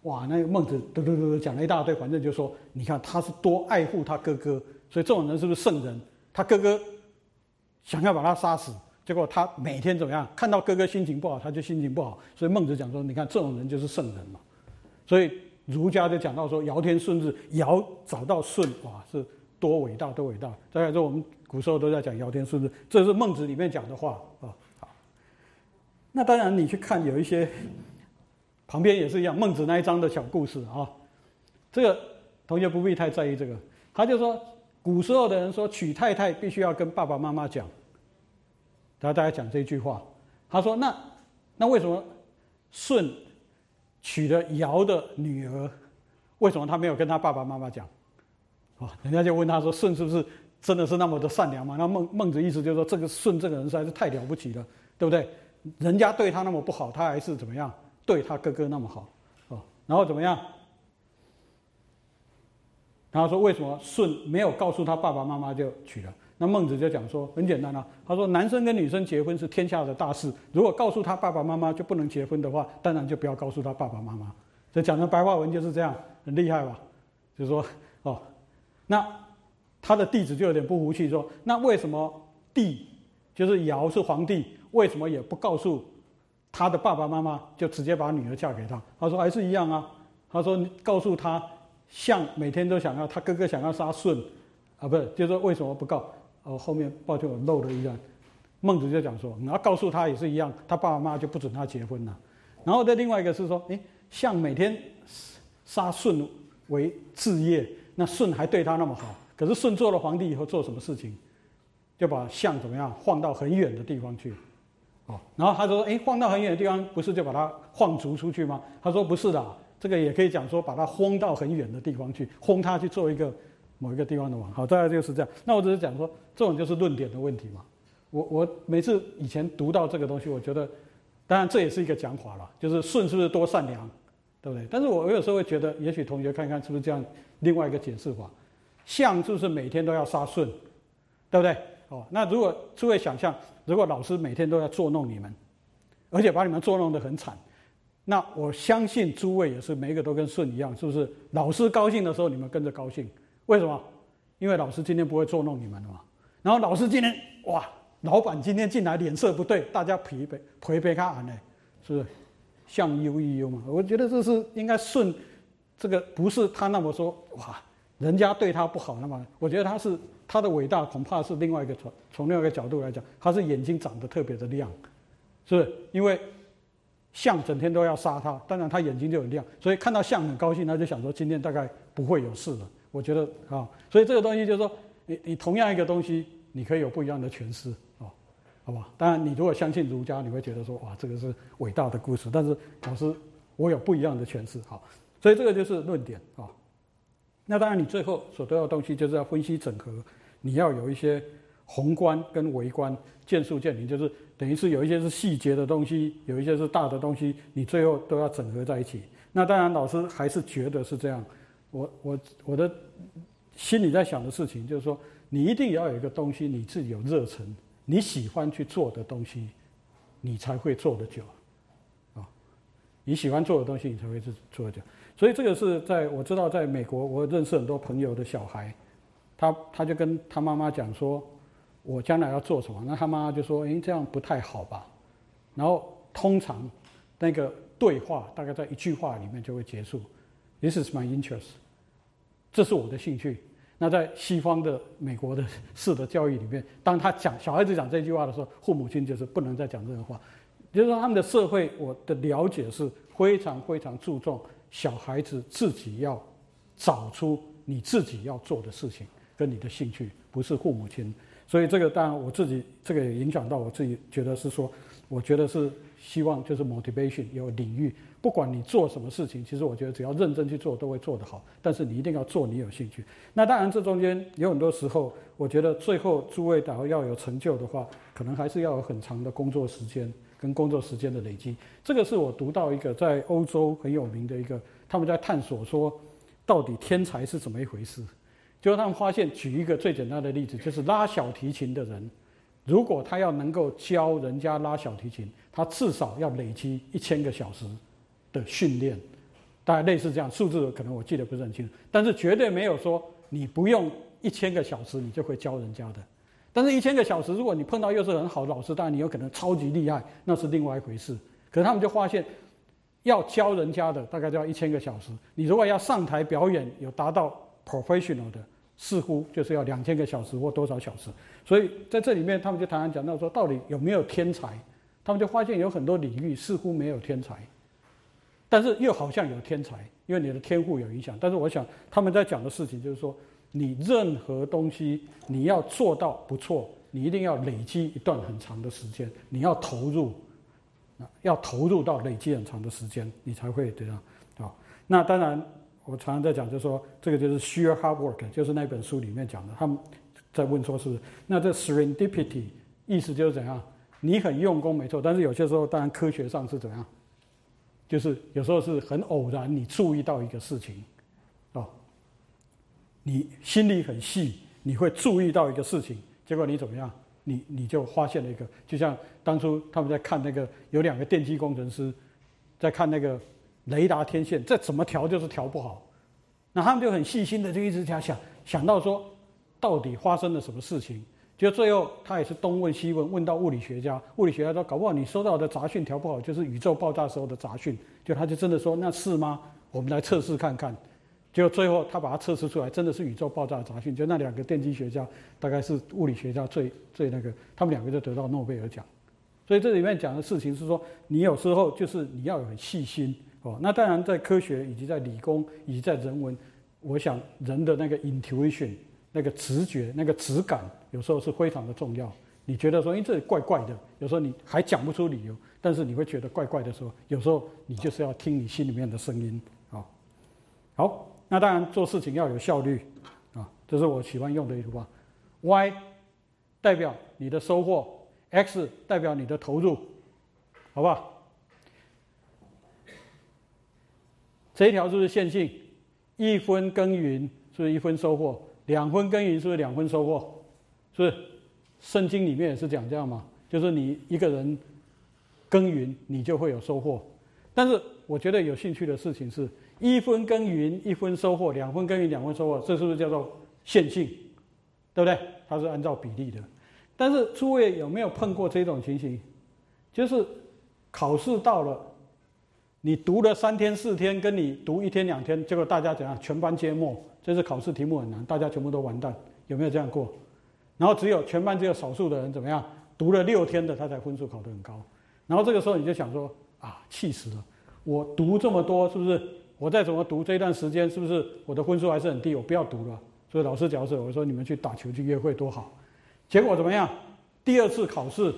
哇，那个孟子嘟嘟嘟讲了一大堆，反正就说：‘你看他是多爱护他哥哥，所以这种人是不是圣人？他哥哥想要把他杀死。’结果他每天怎么样？看到哥哥心情不好，他就心情不好。所以孟子讲说：“你看这种人就是圣人嘛。”所以儒家就讲到说：“尧天顺日，尧找到舜，哇，是多伟大，多伟大！”大家说，我们古时候都在讲尧天顺日，这是孟子里面讲的话啊。好，那当然你去看有一些旁边也是一样，孟子那一章的小故事啊。这个同学不必太在意这个。他就说，古时候的人说娶太太必须要跟爸爸妈妈讲。他大家讲这句话，他说：“那那为什么舜娶了尧的女儿？为什么他没有跟他爸爸妈妈讲？啊，人家就问他说：舜是不是真的是那么的善良嘛？那孟孟子意思就是说，这个舜这个人实在是太了不起了，对不对？人家对他那么不好，他还是怎么样对他哥哥那么好？哦，然后怎么样？然后说为什么舜没有告诉他爸爸妈妈就娶了？”那孟子就讲说，很简单啊。他说，男生跟女生结婚是天下的大事。如果告诉他爸爸妈妈就不能结婚的话，当然就不要告诉他爸爸妈妈。这讲的白话文就是这样，很厉害吧？就是说，哦，那他的弟子就有点不服气，说，那为什么帝就是尧是皇帝，为什么也不告诉他的爸爸妈妈，就直接把女儿嫁给他？他说还是一样啊。他说，告诉他，像每天都想要他哥哥想要杀舜，啊，不是，就是说为什么不告？哦，后面抱歉我漏了一段，孟子就讲说，你要告诉他也是一样，他爸爸妈妈就不准他结婚了。然后再另外一个是说，哎，象每天杀舜为置业，那舜还对他那么好，可是舜做了皇帝以后做什么事情，就把象怎么样放到很远的地方去，哦，然后他说，哎，放到很远的地方不是就把他放逐出去吗？他说不是的，这个也可以讲说把他轰到很远的地方去，轰他去做一个。某一个地方的王，好，大概就是这样。那我只是讲说，这种就是论点的问题嘛。我我每次以前读到这个东西，我觉得，当然这也是一个讲法了，就是舜是不是多善良，对不对？但是我有时候会觉得，也许同学看看是不是这样，另外一个解释法，象是不是每天都要杀舜，对不对？哦，那如果诸位想象，如果老师每天都要捉弄你们，而且把你们捉弄得很惨，那我相信诸位也是每一个都跟舜一样，是不是？老师高兴的时候，你们跟着高兴。为什么？因为老师今天不会捉弄你们了嘛。然后老师今天哇，老板今天进来脸色不对，大家疲惫疲惫看呢，是不是？相忧亦忧嘛。我觉得这是应该顺，这个不是他那么说哇，人家对他不好那么。我觉得他是他的伟大，恐怕是另外一个从从另外一个角度来讲，他是眼睛长得特别的亮，是不是？因为象整天都要杀他，当然他眼睛就很亮，所以看到象很高兴，他就想说今天大概。不会有事了。我觉得啊，所以这个东西就是说，你你同样一个东西，你可以有不一样的诠释，好吧？当然，你如果相信儒家，你会觉得说，哇，这个是伟大的故事。但是老师，我有不一样的诠释，好，所以这个就是论点啊。那当然，你最后所得到的东西就是要分析整合，你要有一些宏观跟微观，见树见林，就是等于是有一些是细节的东西，有一些是大的东西，你最后都要整合在一起。那当然，老师还是觉得是这样。我我我的心里在想的事情就是说，你一定要有一个东西，你自己有热忱，你喜欢去做的东西，你才会做得久，啊，你喜欢做的东西，你才会是做得久。所以这个是在我知道，在美国，我认识很多朋友的小孩，他他就跟他妈妈讲说，我将来要做什么，那他妈妈就说，哎，这样不太好吧？然后通常那个对话大概在一句话里面就会结束，This is my interest。这是我的兴趣。那在西方的美国的式的教育里面，当他讲小孩子讲这句话的时候，父母亲就是不能再讲这个话。就是说，他们的社会，我的了解是非常非常注重小孩子自己要找出你自己要做的事情跟你的兴趣，不是父母亲。所以这个当然我自己这个也影响到我自己，觉得是说，我觉得是希望就是 motivation 有领域。不管你做什么事情，其实我觉得只要认真去做，都会做得好。但是你一定要做你有兴趣。那当然，这中间有很多时候，我觉得最后诸位导要有成就的话，可能还是要有很长的工作时间跟工作时间的累积。这个是我读到一个在欧洲很有名的一个，他们在探索说，到底天才是怎么一回事。就他们发现，举一个最简单的例子，就是拉小提琴的人，如果他要能够教人家拉小提琴，他至少要累积一千个小时。的训练，大概类似这样数字，可能我记得不是很清楚，但是绝对没有说你不用一千个小时你就会教人家的。但是，一千个小时，如果你碰到又是很好的老师，当然你有可能超级厉害，那是另外一回事。可是他们就发现，要教人家的大概就要一千个小时。你如果要上台表演，有达到 professional 的，似乎就是要两千个小时或多少小时。所以在这里面，他们就谈谈讲到说，到底有没有天才？他们就发现有很多领域似乎没有天才。但是又好像有天才，因为你的天赋有影响。但是我想他们在讲的事情就是说，你任何东西你要做到不错，你一定要累积一段很长的时间，你要投入，要投入到累积很长的时间，你才会这样啊。那当然，我常常在讲，就是说这个就是 sheer hard work，就是那本书里面讲的。他们在问说是那这 serendipity 意思就是怎样？你很用功没错，但是有些时候当然科学上是怎样？就是有时候是很偶然，你注意到一个事情，哦，你心里很细，你会注意到一个事情，结果你怎么样？你你就发现了一个，就像当初他们在看那个有两个电机工程师在看那个雷达天线，这怎么调就是调不好，那他们就很细心的就一直在想，想到说到底发生了什么事情。就最后，他也是东问西问，问到物理学家。物理学家说：“搞不好你收到的杂讯调不好，就是宇宙爆炸时候的杂讯。”就他就真的说：“那是吗？我们来测试看看。”结果最后他把它测试出来，真的是宇宙爆炸的杂讯。就那两个电机学家，大概是物理学家最最那个，他们两个就得到诺贝尔奖。所以这里面讲的事情是说，你有时候就是你要有很细心哦。那当然，在科学以及在理工以及在人文，我想人的那个 intuition。那个直觉、那个直感，有时候是非常的重要。你觉得说，哎，这怪怪的，有时候你还讲不出理由，但是你会觉得怪怪的时候，有时候你就是要听你心里面的声音啊。好，那当然做事情要有效率啊，这是我喜欢用的一句话。Y 代表你的收获，X 代表你的投入，好不好？这一条是不是线性，一分耕耘是不是一分收获。两分耕耘是不是两分收获？是不是？圣经里面也是讲这样嘛？就是你一个人耕耘，你就会有收获。但是我觉得有兴趣的事情是一分耕耘一分收获，两分耕耘两分收获，这是不是叫做线性？对不对？它是按照比例的。但是诸位有没有碰过这种情形？就是考试到了，你读了三天四天，跟你读一天两天，结果大家怎样？全班皆末。这次考试题目很难，大家全部都完蛋，有没有这样过？然后只有全班只有少数的人怎么样？读了六天的他才分数考得很高。然后这个时候你就想说啊，气死了！我读这么多，是不是？我再怎么读这段时间，是不是我的分数还是很低？我不要读了。所以老师角色，我说你们去打球去约会多好。结果怎么样？第二次考试，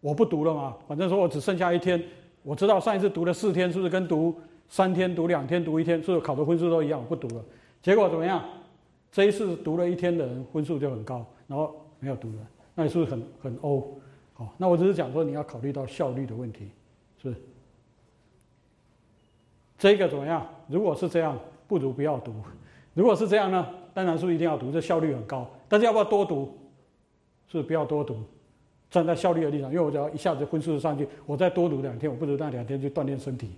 我不读了嘛，反正说我只剩下一天。我知道上一次读了四天，是不是跟读三天、读两天、读一天，是不是考的分数都一样？我不读了。结果怎么样？这一次读了一天的人分数就很高，然后没有读了，那你是不是很很欧？好，那我只是讲说你要考虑到效率的问题，是不是？这个怎么样？如果是这样，不如不要读；如果是这样呢，当然是一定要读，这效率很高。但是要不要多读？是不要多读。站在效率的立场，因为我只要一下子分数上去，我再多读两天，我不如那两天去锻炼身体，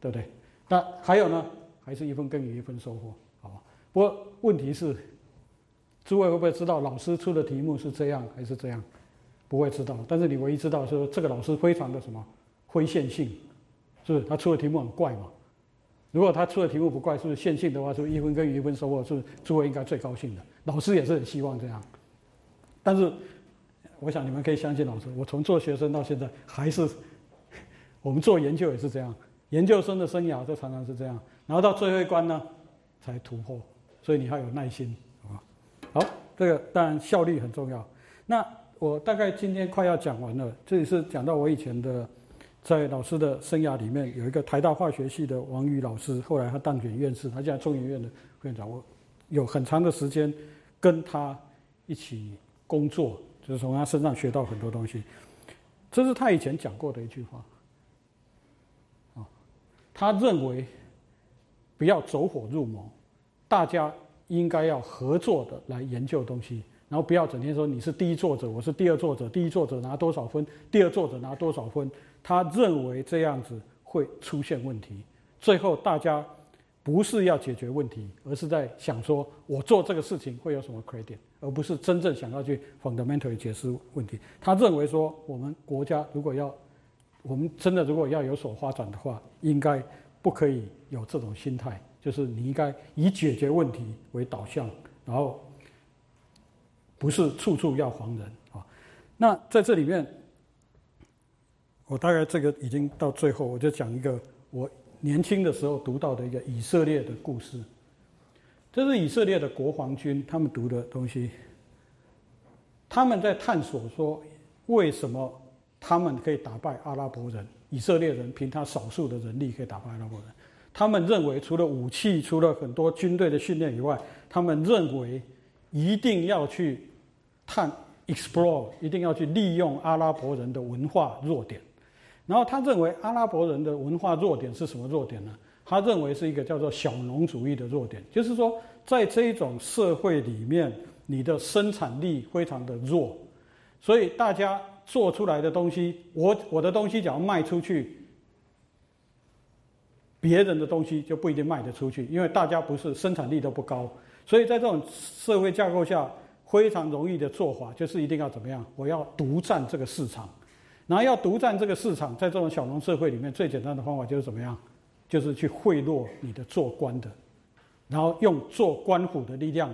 对不对？那还有呢，还是一分耕耘一分收获，好吧？不过问题是，诸位会不会知道老师出的题目是这样还是这样？不会知道，但是你唯一知道说这个老师非常的什么非线性，是不是？他出的题目很怪嘛？如果他出的题目不怪，是不是线性的话，是不是一分耕耘一分收获？是诸位应该最高兴的，老师也是很希望这样，但是。我想你们可以相信老师，我从做学生到现在还是，<laughs> 我们做研究也是这样，研究生的生涯都常常是这样，然后到最后一关呢才突破，所以你要有耐心，好吧？好，这个当然效率很重要。那我大概今天快要讲完了，这里是讲到我以前的在老师的生涯里面，有一个台大化学系的王宇老师，后来他当选院士，他现在中研院的院长，我有很长的时间跟他一起工作。就是从他身上学到很多东西，这是他以前讲过的一句话。啊，他认为不要走火入魔，大家应该要合作的来研究东西，然后不要整天说你是第一作者，我是第二作者，第一作者拿多少分，第二作者拿多少分。他认为这样子会出现问题，最后大家。不是要解决问题，而是在想说，我做这个事情会有什么 credit，而不是真正想要去 fundamentally 解释问题。他认为说，我们国家如果要，我们真的如果要有所发展的话，应该不可以有这种心态，就是你应该以解决问题为导向，然后不是处处要防人啊。那在这里面，我大概这个已经到最后，我就讲一个我。年轻的时候读到的一个以色列的故事，这是以色列的国防军他们读的东西。他们在探索说，为什么他们可以打败阿拉伯人？以色列人凭他少数的人力可以打败阿拉伯人。他们认为，除了武器，除了很多军队的训练以外，他们认为一定要去探 explore，一定要去利用阿拉伯人的文化弱点。然后他认为阿拉伯人的文化弱点是什么弱点呢？他认为是一个叫做小农主义的弱点，就是说在这一种社会里面，你的生产力非常的弱，所以大家做出来的东西，我我的东西只要卖出去，别人的东西就不一定卖得出去，因为大家不是生产力都不高，所以在这种社会架构下，非常容易的做法就是一定要怎么样？我要独占这个市场。然后要独占这个市场，在这种小农社会里面，最简单的方法就是怎么样？就是去贿赂你的做官的，然后用做官府的力量，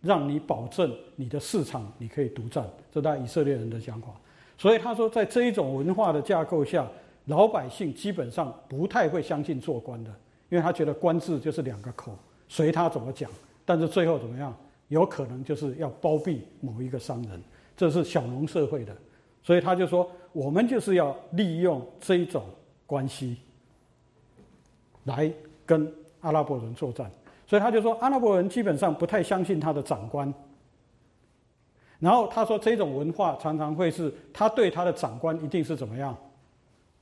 让你保证你的市场你可以独占。这代以色列人的想法。所以他说，在这一种文化的架构下，老百姓基本上不太会相信做官的，因为他觉得官制就是两个口，随他怎么讲。但是最后怎么样？有可能就是要包庇某一个商人。这是小农社会的。所以他就说，我们就是要利用这一种关系，来跟阿拉伯人作战。所以他就说，阿拉伯人基本上不太相信他的长官。然后他说，这种文化常常会是他对他的长官一定是怎么样，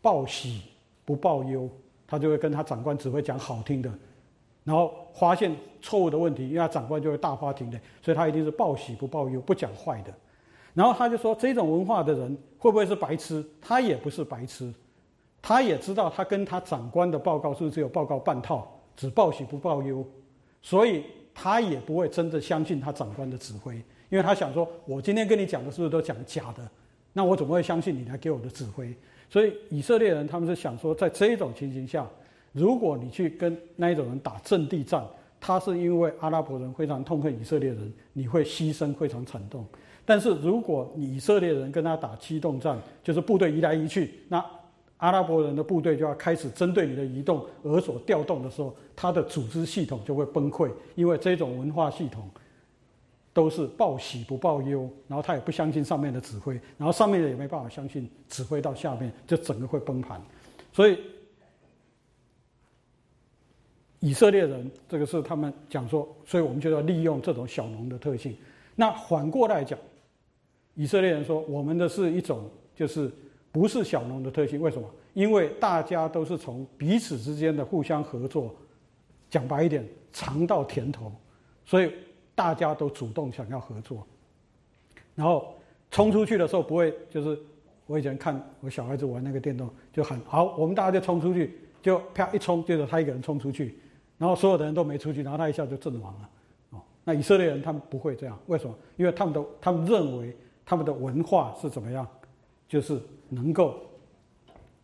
报喜不报忧，他就会跟他长官只会讲好听的，然后发现错误的问题，因为他长官就会大发霆雷，所以他一定是报喜不报忧，不讲坏的。然后他就说，这种文化的人会不会是白痴？他也不是白痴，他也知道他跟他长官的报告是不是只有报告半套，只报喜不报忧，所以他也不会真的相信他长官的指挥，因为他想说，我今天跟你讲的是不是都讲假的？那我怎么会相信你来给我的指挥？所以以色列人他们是想说，在这种情形下，如果你去跟那一种人打阵地战，他是因为阿拉伯人非常痛恨以色列人，你会牺牲非常惨痛。但是如果以色列人跟他打机动战，就是部队移来移去，那阿拉伯人的部队就要开始针对你的移动而所调动的时候，他的组织系统就会崩溃，因为这种文化系统都是报喜不报忧，然后他也不相信上面的指挥，然后上面的也没办法相信指挥到下面，就整个会崩盘。所以以色列人这个是他们讲说，所以我们就要利用这种小农的特性。那反过来讲，以色列人说我们的是一种就是。不是小农的特性，为什么？因为大家都是从彼此之间的互相合作，讲白一点，尝到甜头，所以大家都主动想要合作。然后冲出去的时候，不会就是我以前看我小孩子玩那个电动，就喊好，我们大家就冲出去，就啪一冲，就是他一个人冲出去，然后所有的人都没出去，然后他一下就阵亡了。哦，那以色列人他们不会这样，为什么？因为他们都他们认为他们的文化是怎么样，就是。能够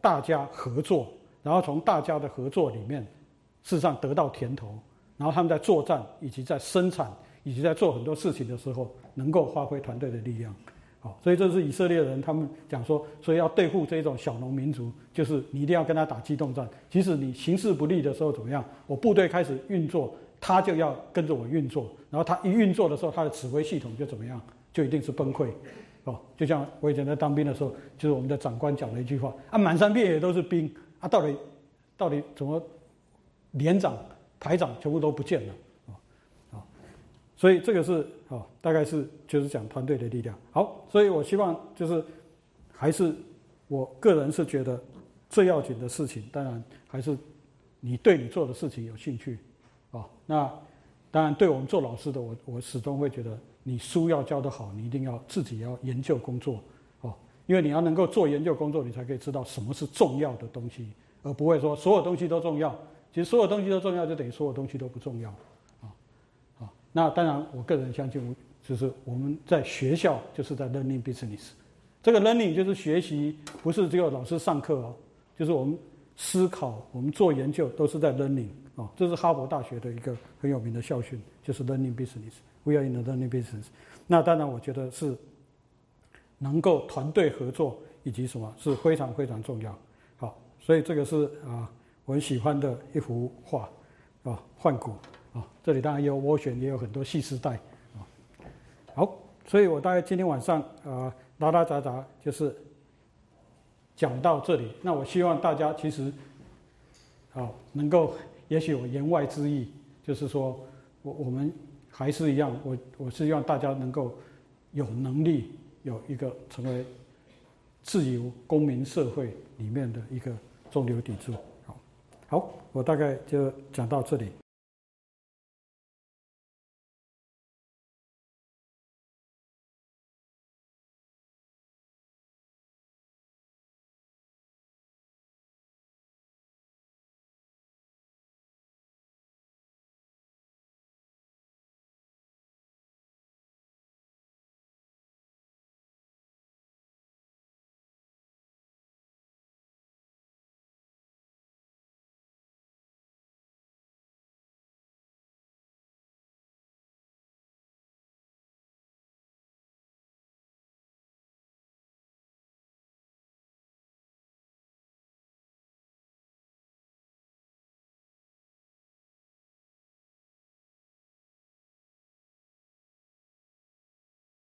大家合作，然后从大家的合作里面，事实上得到甜头，然后他们在作战以及在生产以及在做很多事情的时候，能够发挥团队的力量。好，所以这是以色列人他们讲说，所以要对付这种小农民族，就是你一定要跟他打机动战。即使你形势不利的时候怎么样，我部队开始运作，他就要跟着我运作，然后他一运作的时候，他的指挥系统就怎么样，就一定是崩溃。哦，就像我以前在当兵的时候，就是我们的长官讲了一句话啊，满山遍野都是兵啊，到底到底怎么连长、排长全部都不见了啊啊，所以这个是哦，大概是就是讲团队的力量。好，所以我希望就是还是我个人是觉得最要紧的事情，当然还是你对你做的事情有兴趣哦。那当然，对我们做老师的，我我始终会觉得。你书要教得好，你一定要自己要研究工作，哦，因为你要能够做研究工作，你才可以知道什么是重要的东西，而不会说所有东西都重要。其实所有东西都重要，就等于所有东西都不重要，啊，啊。那当然，我个人相信，就是我们在学校就是在 learning business，这个 learning 就是学习，不是只有老师上课哦，就是我们思考，我们做研究都是在 learning，哦，这是哈佛大学的一个很有名的校训，就是 learning business。We are in the learning business。那当然，我觉得是能够团队合作以及什么是非常非常重要。好，所以这个是啊，我很喜欢的一幅画啊，幻谷啊。这里当然也有涡旋，也有很多细丝带啊。好，所以我大概今天晚上啊，拉拉杂杂就是讲到这里。那我希望大家其实好能够，也许有言外之意，就是说我我们。还是一样，我我是希望大家能够有能力有一个成为自由公民社会里面的一个中流砥柱。好，好，我大概就讲到这里。